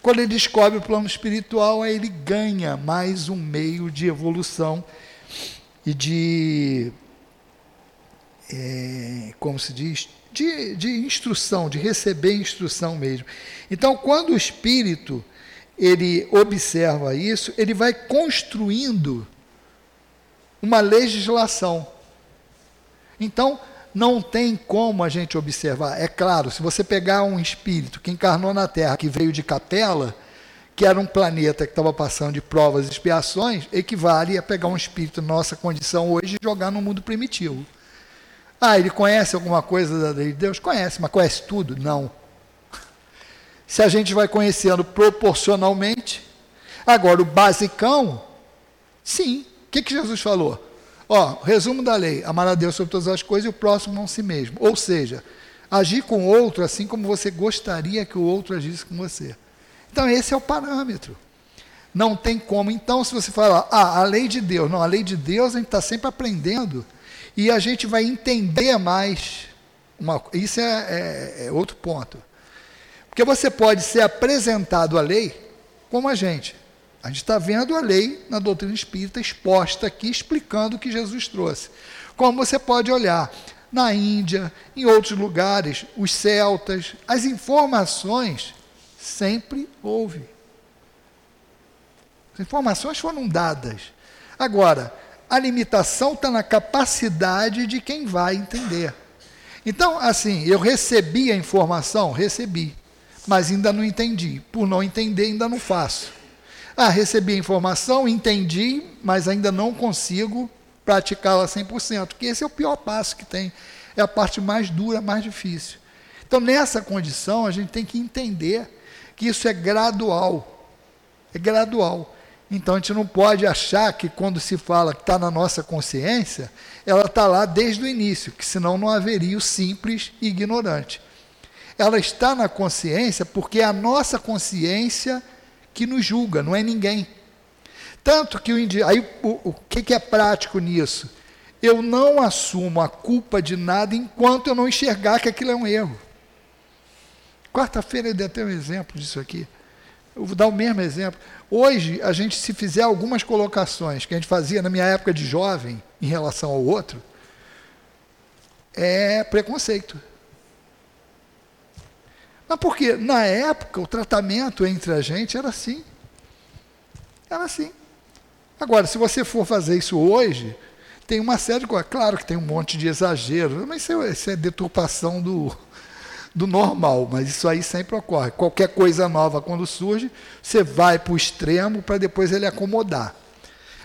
Quando ele descobre o plano espiritual, aí ele ganha mais um meio de evolução e de. É, como se diz? De, de instrução, de receber instrução mesmo. Então, quando o espírito ele observa isso, ele vai construindo uma legislação. Então, não tem como a gente observar. É claro, se você pegar um espírito que encarnou na Terra, que veio de capela, que era um planeta que estava passando de provas e expiações, equivale a pegar um espírito nossa condição hoje e jogar no mundo primitivo. Ah, ele conhece alguma coisa da lei de Deus? Conhece, mas conhece tudo? Não. Se a gente vai conhecendo proporcionalmente, agora o basicão, sim. O que, que Jesus falou? Ó, resumo da lei: amar a Deus sobre todas as coisas e o próximo não si mesmo. Ou seja, agir com o outro assim como você gostaria que o outro agisse com você. Então, esse é o parâmetro. Não tem como. Então, se você falar, ah, a lei de Deus, não, a lei de Deus a gente está sempre aprendendo e a gente vai entender mais. Uma, isso é, é, é outro ponto. Porque você pode ser apresentado a lei como a gente. A gente está vendo a lei na doutrina espírita exposta aqui, explicando o que Jesus trouxe. Como você pode olhar na Índia, em outros lugares, os celtas, as informações sempre houve. As informações foram dadas. Agora, a limitação está na capacidade de quem vai entender. Então, assim, eu recebi a informação? Recebi, mas ainda não entendi. Por não entender, ainda não faço. Ah, recebi a informação, entendi, mas ainda não consigo praticá-la 100%, que esse é o pior passo que tem, é a parte mais dura, mais difícil. Então, nessa condição, a gente tem que entender que isso é gradual. É gradual. Então, a gente não pode achar que quando se fala que está na nossa consciência, ela está lá desde o início, que senão não haveria o simples e ignorante. Ela está na consciência porque é a nossa consciência que nos julga, não é ninguém. Tanto que o indi... aí o, o que, que é prático nisso? Eu não assumo a culpa de nada enquanto eu não enxergar que aquilo é um erro. Quarta-feira eu dei até um exemplo disso aqui. Eu vou dar o mesmo exemplo. Hoje, a gente, se fizer algumas colocações que a gente fazia na minha época de jovem em relação ao outro, é preconceito. Mas porque na época o tratamento entre a gente era assim. Era assim. Agora, se você for fazer isso hoje, tem uma série de coisas. Claro que tem um monte de exagero, mas isso é, isso é deturpação do, do normal, mas isso aí sempre ocorre. Qualquer coisa nova, quando surge, você vai para o extremo para depois ele acomodar.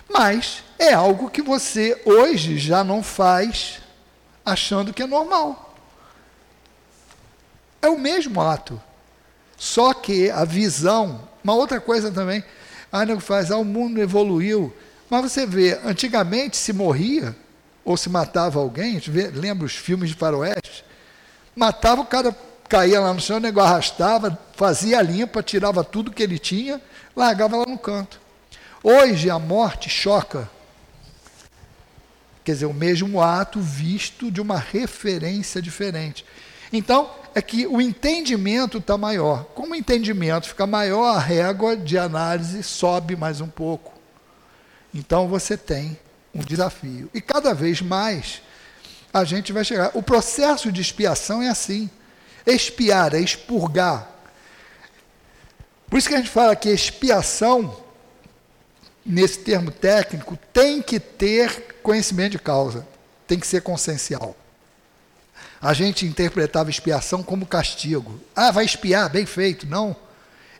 Mas é algo que você hoje já não faz achando que é normal. É o mesmo ato. Só que a visão, uma outra coisa também, a nego faz, ah, o mundo evoluiu. Mas você vê, antigamente se morria ou se matava alguém, vê, lembra os filmes de faroeste? Matava, o cara caía lá no chão, o negócio arrastava, fazia a limpa, tirava tudo que ele tinha, largava lá no canto. Hoje a morte choca. Quer dizer, o mesmo ato visto de uma referência diferente. Então, é que o entendimento está maior. Como o entendimento fica maior, a régua de análise sobe mais um pouco. Então você tem um desafio. E cada vez mais a gente vai chegar. O processo de expiação é assim. Expiar é expurgar. Por isso que a gente fala que expiação, nesse termo técnico, tem que ter conhecimento de causa, tem que ser consciencial a gente interpretava expiação como castigo. Ah, vai espiar, bem feito. Não.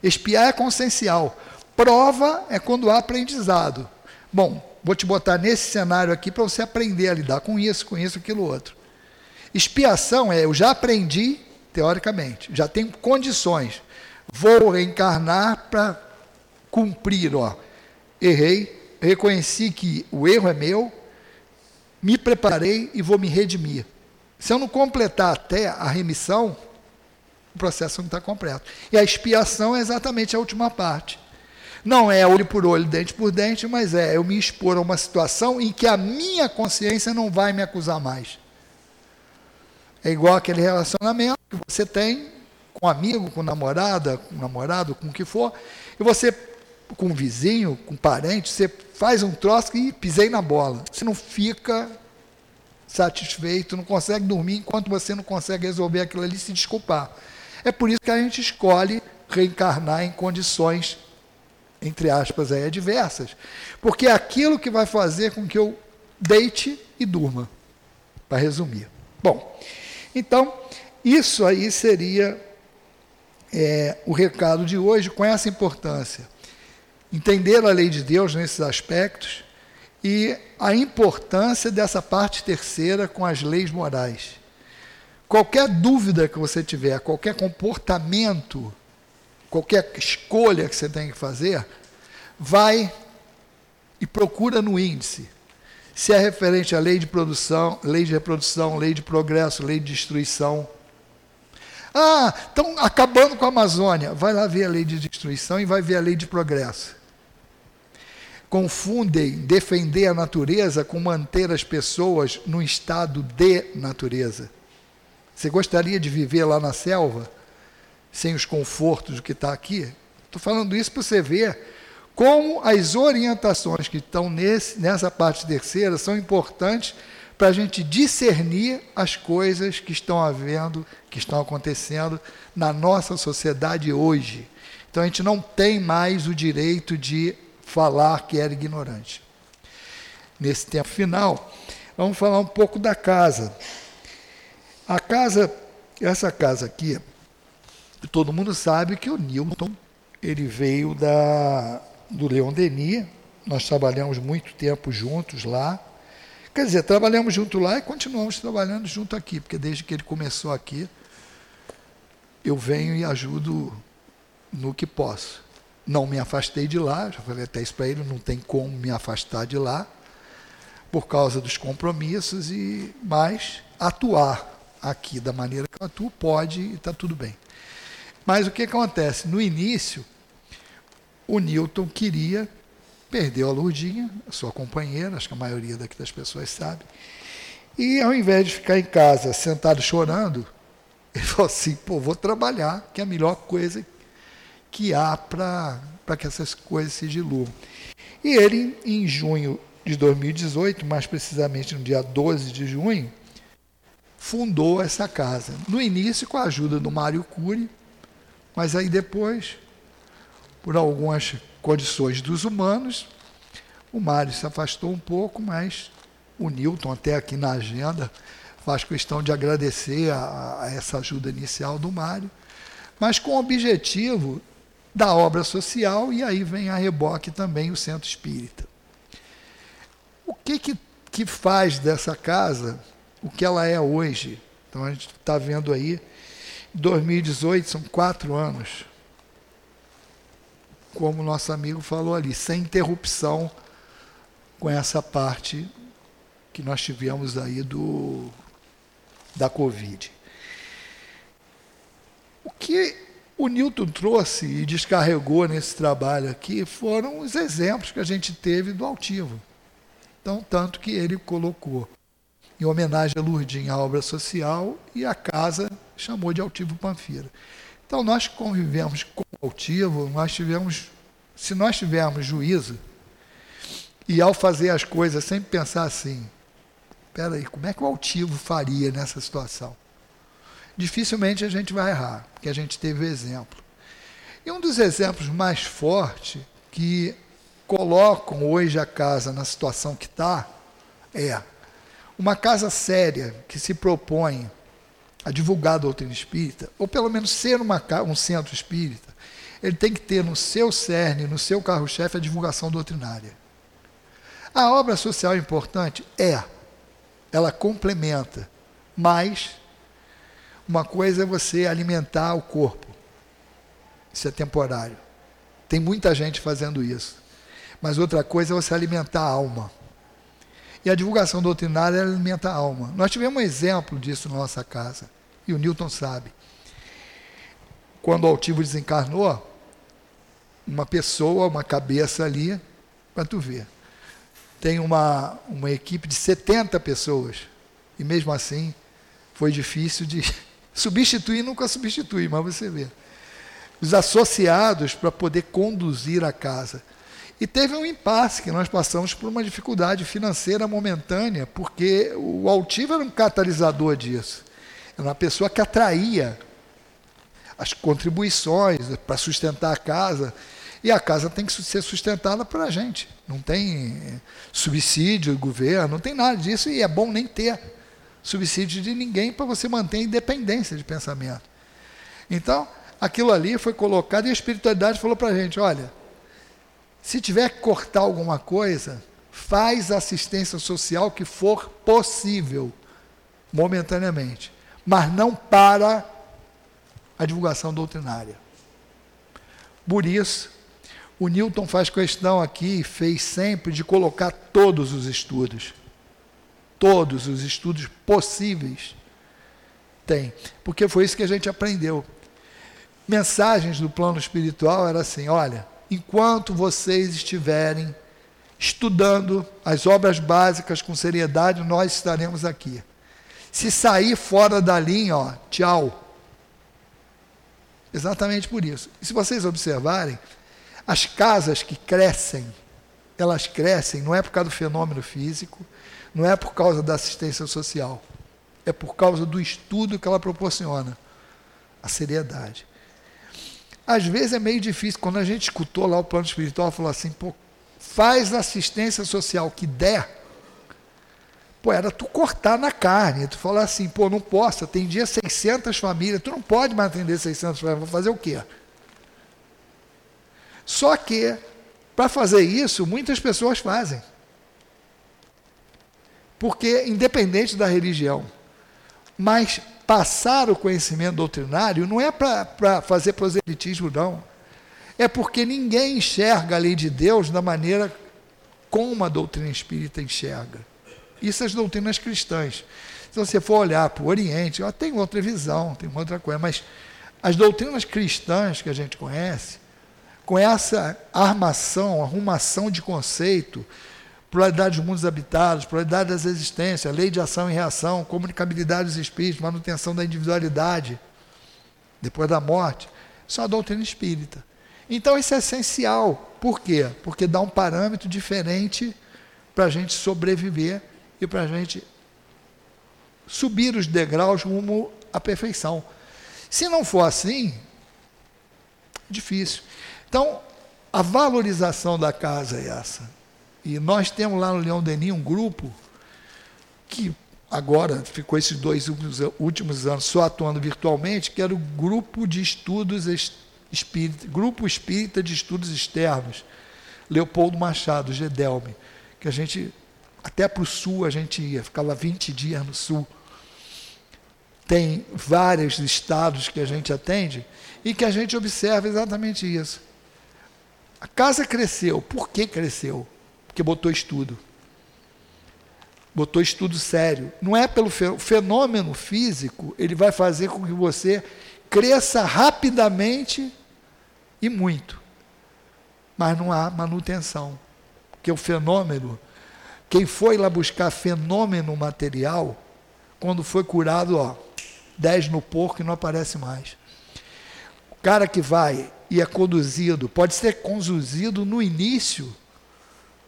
Espiar é consciencial. Prova é quando há aprendizado. Bom, vou te botar nesse cenário aqui para você aprender a lidar com isso, com isso, aquilo outro. Expiação é eu já aprendi teoricamente, já tenho condições. Vou reencarnar para cumprir, ó. Errei, reconheci que o erro é meu, me preparei e vou me redimir. Se eu não completar até a remissão, o processo não está completo. E a expiação é exatamente a última parte. Não é olho por olho, dente por dente, mas é eu me expor a uma situação em que a minha consciência não vai me acusar mais. É igual aquele relacionamento que você tem com amigo, com namorada, com namorado, com o que for, e você, com um vizinho, com um parente, você faz um troço e pisei na bola. Você não fica satisfeito, não consegue dormir enquanto você não consegue resolver aquilo ali e se desculpar. É por isso que a gente escolhe reencarnar em condições, entre aspas, aí, adversas. Porque é aquilo que vai fazer com que eu deite e durma, para resumir. Bom, então, isso aí seria é, o recado de hoje com essa importância. Entender a lei de Deus nesses aspectos e a importância dessa parte terceira com as leis morais. Qualquer dúvida que você tiver, qualquer comportamento, qualquer escolha que você tem que fazer, vai e procura no índice. Se é referente à lei de produção, lei de reprodução, lei de progresso, lei de destruição. Ah, estão acabando com a Amazônia. Vai lá ver a lei de destruição e vai ver a lei de progresso. Confundem defender a natureza com manter as pessoas no estado de natureza. Você gostaria de viver lá na selva, sem os confortos do que está aqui? Estou falando isso para você ver como as orientações que estão nesse, nessa parte terceira são importantes para a gente discernir as coisas que estão havendo, que estão acontecendo na nossa sociedade hoje. Então a gente não tem mais o direito de falar que era ignorante. Nesse tempo final, vamos falar um pouco da casa. A casa, essa casa aqui, todo mundo sabe que o Newton ele veio da do Leon Denis, nós trabalhamos muito tempo juntos lá. Quer dizer, trabalhamos junto lá e continuamos trabalhando junto aqui, porque desde que ele começou aqui, eu venho e ajudo no que posso. Não me afastei de lá, já falei até isso para ele, não tem como me afastar de lá, por causa dos compromissos, e mas atuar aqui da maneira que eu atuo pode e está tudo bem. Mas o que acontece? No início, o Newton queria, perdeu a Lurdinha, a sua companheira, acho que a maioria daqui das pessoas sabe, e ao invés de ficar em casa sentado chorando, ele falou assim: pô, vou trabalhar, que é a melhor coisa que há para que essas coisas se diluam. E ele, em junho de 2018, mais precisamente no dia 12 de junho, fundou essa casa. No início, com a ajuda do Mário Cury, mas aí depois por algumas condições dos humanos. O Mário se afastou um pouco, mas o Newton, até aqui na agenda, faz questão de agradecer a, a essa ajuda inicial do Mário, mas com o objetivo da obra social, e aí vem a reboque também o centro espírita. O que, que, que faz dessa casa o que ela é hoje? Então a gente está vendo aí, 2018 são quatro anos como nosso amigo falou ali, sem interrupção com essa parte que nós tivemos aí do da Covid. O que o Newton trouxe e descarregou nesse trabalho aqui foram os exemplos que a gente teve do altivo. Então, tanto que ele colocou em homenagem a Lourdinha a obra social e a casa chamou de altivo Panfira. Então, nós convivemos com o altivo, nós tivemos, se nós tivermos juízo, e ao fazer as coisas sempre pensar assim, espera aí, como é que o altivo faria nessa situação? Dificilmente a gente vai errar, porque a gente teve exemplo. E um dos exemplos mais fortes que colocam hoje a casa na situação que está é uma casa séria que se propõe a divulgar a doutrina espírita, ou pelo menos ser uma, um centro espírita, ele tem que ter no seu cerne, no seu carro-chefe, a divulgação doutrinária. A obra social é importante? É. Ela complementa. Mas uma coisa é você alimentar o corpo. Isso é temporário. Tem muita gente fazendo isso. Mas outra coisa é você alimentar a alma. E a divulgação doutrinária alimenta a alma. Nós tivemos um exemplo disso na nossa casa. E o Newton sabe. Quando o altivo desencarnou, uma pessoa, uma cabeça ali, para tu ver. Tem uma, uma equipe de 70 pessoas. E mesmo assim, foi difícil de substituir, nunca substitui, mas você vê. Os associados para poder conduzir a casa. E teve um impasse, que nós passamos por uma dificuldade financeira momentânea, porque o altivo era um catalisador disso. Era uma pessoa que atraía as contribuições para sustentar a casa. E a casa tem que ser sustentada para a gente. Não tem eh, subsídio governo, não tem nada disso. E é bom nem ter subsídio de ninguém para você manter a independência de pensamento. Então, aquilo ali foi colocado e a espiritualidade falou para a gente: olha, se tiver que cortar alguma coisa, faz assistência social que for possível, momentaneamente, mas não para a divulgação doutrinária. Por isso, o Newton faz questão aqui, fez sempre, de colocar todos os estudos. Todos os estudos possíveis tem. Porque foi isso que a gente aprendeu. Mensagens do plano espiritual era assim: olha, enquanto vocês estiverem estudando as obras básicas com seriedade, nós estaremos aqui. Se sair fora da linha, ó, tchau. Exatamente por isso. E se vocês observarem, as casas que crescem, elas crescem não é por causa do fenômeno físico, não é por causa da assistência social, é por causa do estudo que ela proporciona, a seriedade. Às vezes é meio difícil, quando a gente escutou lá o plano espiritual, falou assim, pô, faz assistência social que der, pô, era tu cortar na carne, tu falar assim, pô, não posso, tem dia 600 famílias, tu não pode mais atender 600 famílias, vou fazer o quê? Só que, para fazer isso, muitas pessoas fazem. Porque, independente da religião, mas passar o conhecimento doutrinário não é para fazer proselitismo, não. É porque ninguém enxerga a lei de Deus da maneira como a doutrina espírita enxerga. Isso as doutrinas cristãs. Se você for olhar para o Oriente, ó, tem outra visão, tem outra coisa, mas as doutrinas cristãs que a gente conhece, com essa armação, arrumação de conceito, pluralidade dos mundos habitados, pluralidade das existências, lei de ação e reação, comunicabilidade dos espíritos, manutenção da individualidade, depois da morte, isso é uma doutrina espírita. Então isso é essencial. Por quê? Porque dá um parâmetro diferente para a gente sobreviver e para a gente subir os degraus rumo à perfeição. Se não for assim, difícil. Então, a valorização da casa é essa. E nós temos lá no Leão Denis um grupo que agora ficou esses dois últimos anos só atuando virtualmente, que era o grupo de estudos espírita, grupo espírita de estudos externos, Leopoldo Machado, Gedelme, que a gente até para o sul a gente ia, ficava 20 dias no sul. Tem vários estados que a gente atende e que a gente observa exatamente isso. A casa cresceu. Por que cresceu? Porque botou estudo. Botou estudo sério. Não é pelo fenômeno físico, ele vai fazer com que você cresça rapidamente e muito. Mas não há manutenção. Porque o fenômeno, quem foi lá buscar fenômeno material, quando foi curado, ó, 10 no porco e não aparece mais. O cara que vai e é conduzido, pode ser conduzido no início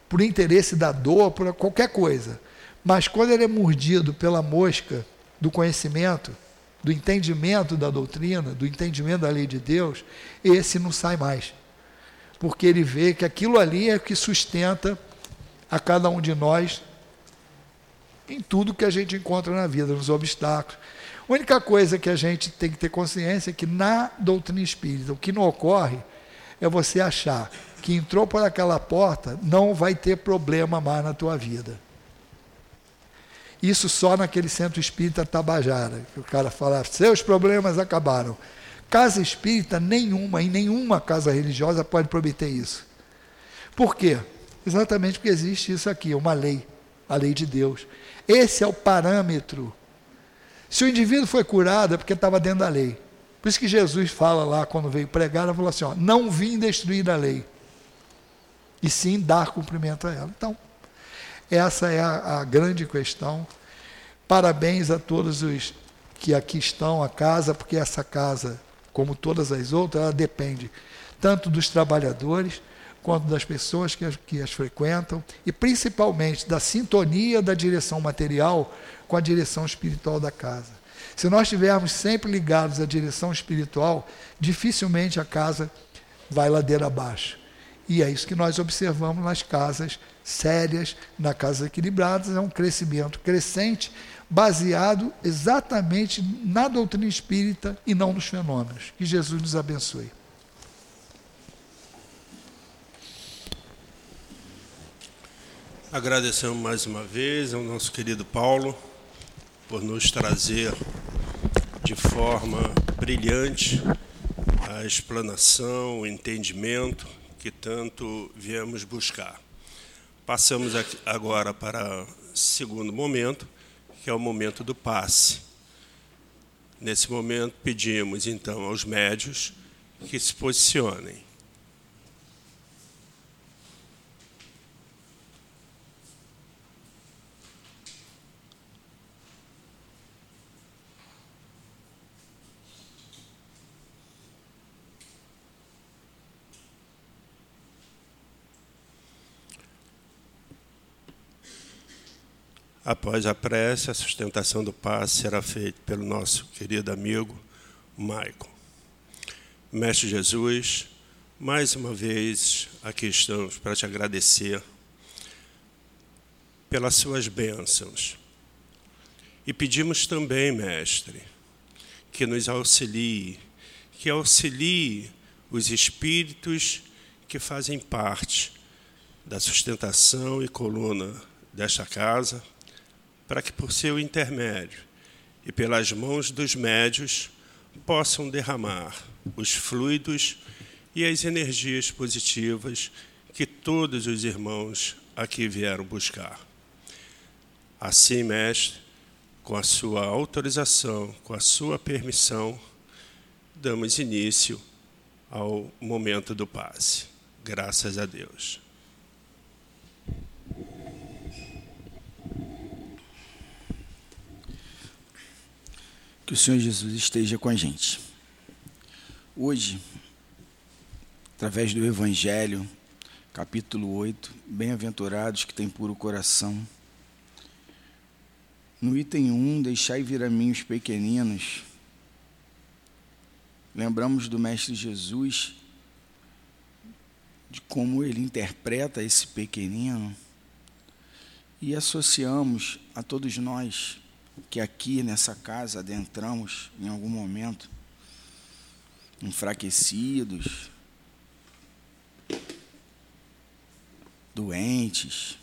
por interesse da dor, por qualquer coisa. Mas quando ele é mordido pela mosca do conhecimento, do entendimento da doutrina, do entendimento da lei de Deus, esse não sai mais. Porque ele vê que aquilo ali é o que sustenta a cada um de nós em tudo que a gente encontra na vida, nos obstáculos. A única coisa que a gente tem que ter consciência é que na doutrina espírita, o que não ocorre é você achar que entrou por aquela porta, não vai ter problema mais na tua vida. Isso só naquele centro espírita Tabajara, que o cara fala, seus problemas acabaram. Casa espírita nenhuma, em nenhuma casa religiosa pode prometer isso. Por quê? Exatamente porque existe isso aqui, uma lei, a lei de Deus. Esse é o parâmetro se o indivíduo foi curado é porque estava dentro da lei. Por isso que Jesus fala lá, quando veio pregar, ele falou assim: ó, não vim destruir a lei, e sim dar cumprimento a ela. Então, essa é a, a grande questão. Parabéns a todos os que aqui estão, a casa, porque essa casa, como todas as outras, ela depende tanto dos trabalhadores quanto das pessoas que as, que as frequentam e principalmente da sintonia da direção material com a direção espiritual da casa. Se nós estivermos sempre ligados à direção espiritual, dificilmente a casa vai ladeira abaixo. E é isso que nós observamos nas casas sérias na Casa Equilibradas, é um crescimento crescente, baseado exatamente na doutrina espírita e não nos fenômenos. Que Jesus nos abençoe. Agradecemos mais uma vez ao nosso querido Paulo por nos trazer de forma brilhante a explanação, o entendimento que tanto viemos buscar. Passamos agora para o segundo momento, que é o momento do passe. Nesse momento, pedimos então aos médios que se posicionem. Após a prece, a sustentação do passe será feita pelo nosso querido amigo Maico. Mestre Jesus, mais uma vez aqui estamos para te agradecer pelas suas bênçãos. E pedimos também, Mestre, que nos auxilie, que auxilie os espíritos que fazem parte da sustentação e coluna desta casa para que por seu intermédio e pelas mãos dos médios possam derramar os fluidos e as energias positivas que todos os irmãos aqui vieram buscar. Assim, mestre, com a sua autorização, com a sua permissão, damos início ao momento do passe. Graças a Deus. Que o Senhor Jesus esteja com a gente. Hoje, através do Evangelho, capítulo 8, Bem-aventurados que têm puro coração. No item 1, Deixai vir a mim os pequeninos. Lembramos do Mestre Jesus, de como ele interpreta esse pequenino, e associamos a todos nós que aqui nessa casa adentramos em algum momento, enfraquecidos, doentes,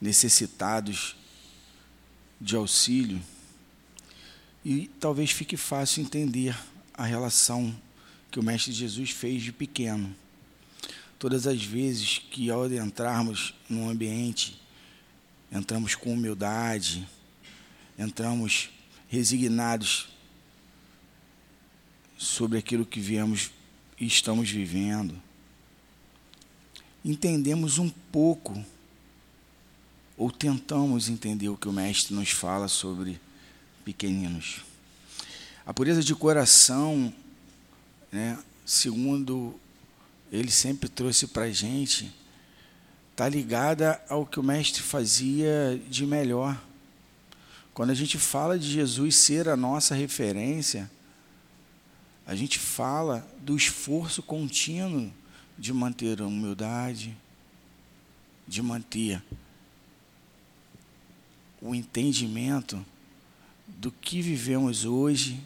necessitados de auxílio, e talvez fique fácil entender a relação que o Mestre Jesus fez de pequeno. Todas as vezes que ao adentrarmos num ambiente entramos com humildade, entramos resignados sobre aquilo que viemos e estamos vivendo. Entendemos um pouco, ou tentamos entender o que o Mestre nos fala sobre pequeninos. A pureza de coração, né, segundo ele sempre trouxe para a gente, está ligada ao que o mestre fazia de melhor. Quando a gente fala de Jesus ser a nossa referência, a gente fala do esforço contínuo de manter a humildade, de manter o entendimento do que vivemos hoje,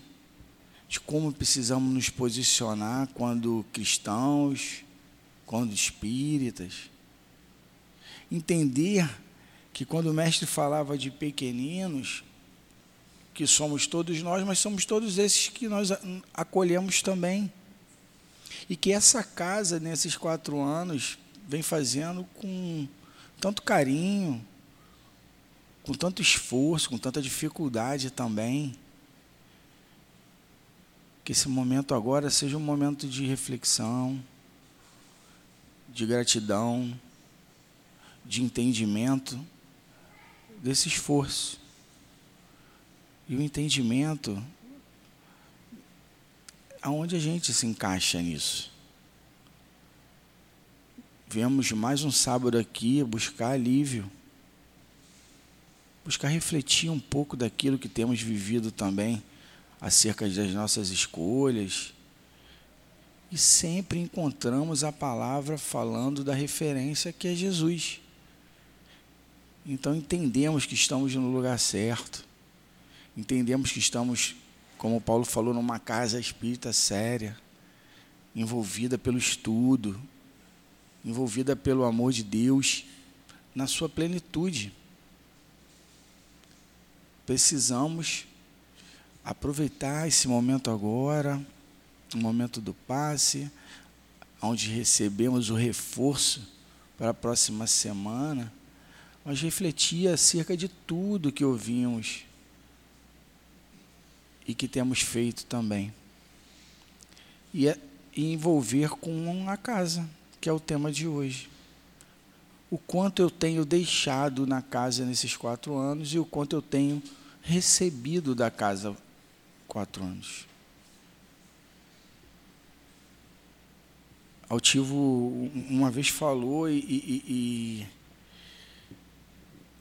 de como precisamos nos posicionar quando cristãos, quando espíritas entender que quando o mestre falava de pequeninos, que somos todos nós, mas somos todos esses que nós acolhemos também. E que essa casa, nesses quatro anos, vem fazendo com tanto carinho, com tanto esforço, com tanta dificuldade também. Que esse momento agora seja um momento de reflexão, de gratidão de entendimento desse esforço. E o entendimento, aonde a gente se encaixa nisso? Viemos mais um sábado aqui buscar alívio, buscar refletir um pouco daquilo que temos vivido também acerca das nossas escolhas e sempre encontramos a palavra falando da referência que é Jesus. Então entendemos que estamos no lugar certo, entendemos que estamos, como Paulo falou, numa casa espírita séria, envolvida pelo estudo, envolvida pelo amor de Deus na sua plenitude. Precisamos aproveitar esse momento agora, o momento do passe, onde recebemos o reforço para a próxima semana, mas refletir acerca de tudo que ouvimos e que temos feito também. E, é, e envolver com a casa, que é o tema de hoje. O quanto eu tenho deixado na casa nesses quatro anos e o quanto eu tenho recebido da casa quatro anos. Altivo uma vez falou e, e, e,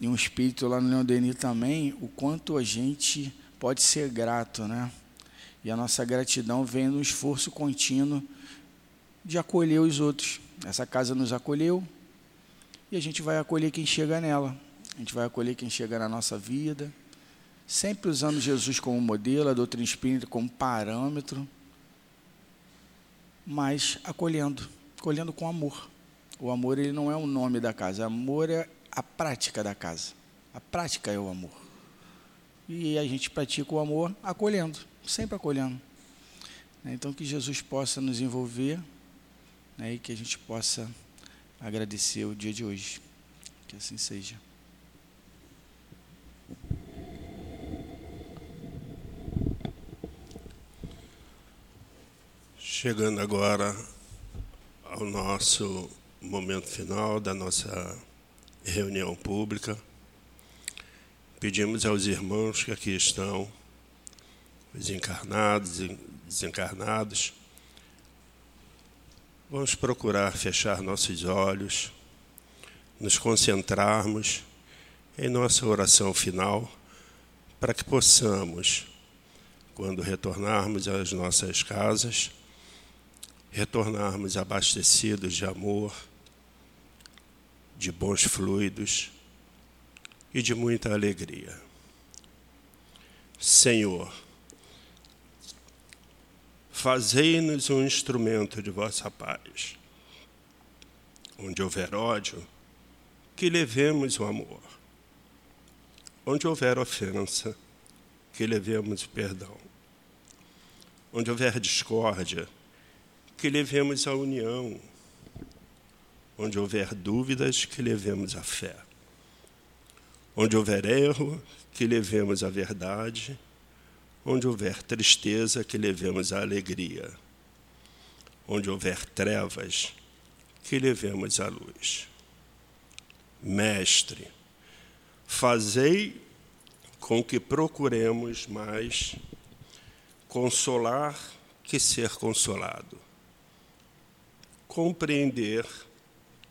e um espírito lá no Leão Denis também, o quanto a gente pode ser grato, né? E a nossa gratidão vem no esforço contínuo de acolher os outros. Essa casa nos acolheu e a gente vai acolher quem chega nela. A gente vai acolher quem chega na nossa vida, sempre usando Jesus como modelo, a doutrina espírita como parâmetro mas acolhendo, acolhendo com amor. O amor ele não é o nome da casa, amor é a prática da casa. A prática é o amor. E a gente pratica o amor acolhendo, sempre acolhendo. Né, então que Jesus possa nos envolver né, e que a gente possa agradecer o dia de hoje. Que assim seja. Chegando agora ao nosso momento final da nossa reunião pública, pedimos aos irmãos que aqui estão, os encarnados e desencarnados, vamos procurar fechar nossos olhos, nos concentrarmos em nossa oração final, para que possamos, quando retornarmos às nossas casas, retornarmos abastecidos de amor, de bons fluidos e de muita alegria. Senhor, fazei-nos um instrumento de vossa paz. Onde houver ódio, que levemos o amor. Onde houver ofensa, que levemos o perdão. Onde houver discórdia, que levemos a união. Onde houver dúvidas, que levemos a fé. Onde houver erro, que levemos a verdade. Onde houver tristeza, que levemos a alegria. Onde houver trevas, que levemos a luz. Mestre, fazei com que procuremos mais consolar que ser consolado compreender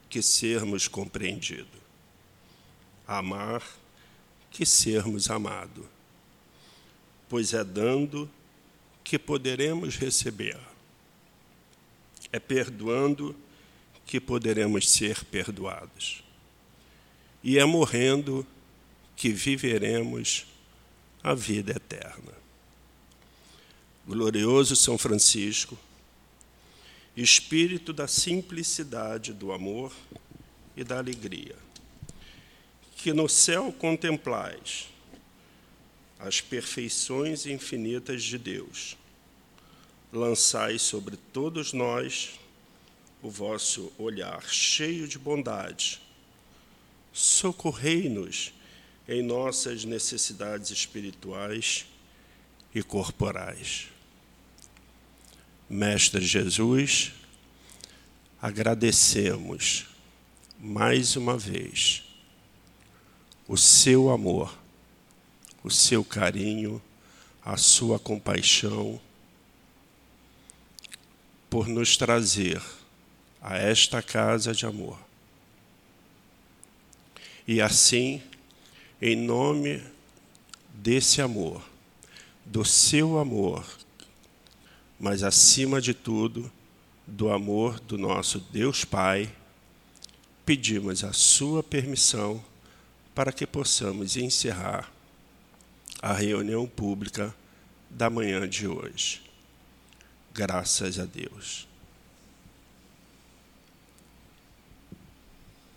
que sermos compreendido, amar que sermos amado, pois é dando que poderemos receber, é perdoando que poderemos ser perdoados, e é morrendo que viveremos a vida eterna. Glorioso São Francisco, espírito da simplicidade, do amor e da alegria. Que no céu contemplais as perfeições infinitas de Deus. Lançai sobre todos nós o vosso olhar cheio de bondade. Socorrei-nos em nossas necessidades espirituais e corporais. Mestre Jesus, agradecemos mais uma vez o seu amor, o seu carinho, a sua compaixão, por nos trazer a esta casa de amor. E assim, em nome desse amor, do seu amor mas acima de tudo, do amor do nosso Deus Pai, pedimos a Sua permissão para que possamos encerrar a reunião pública da manhã de hoje. Graças a Deus.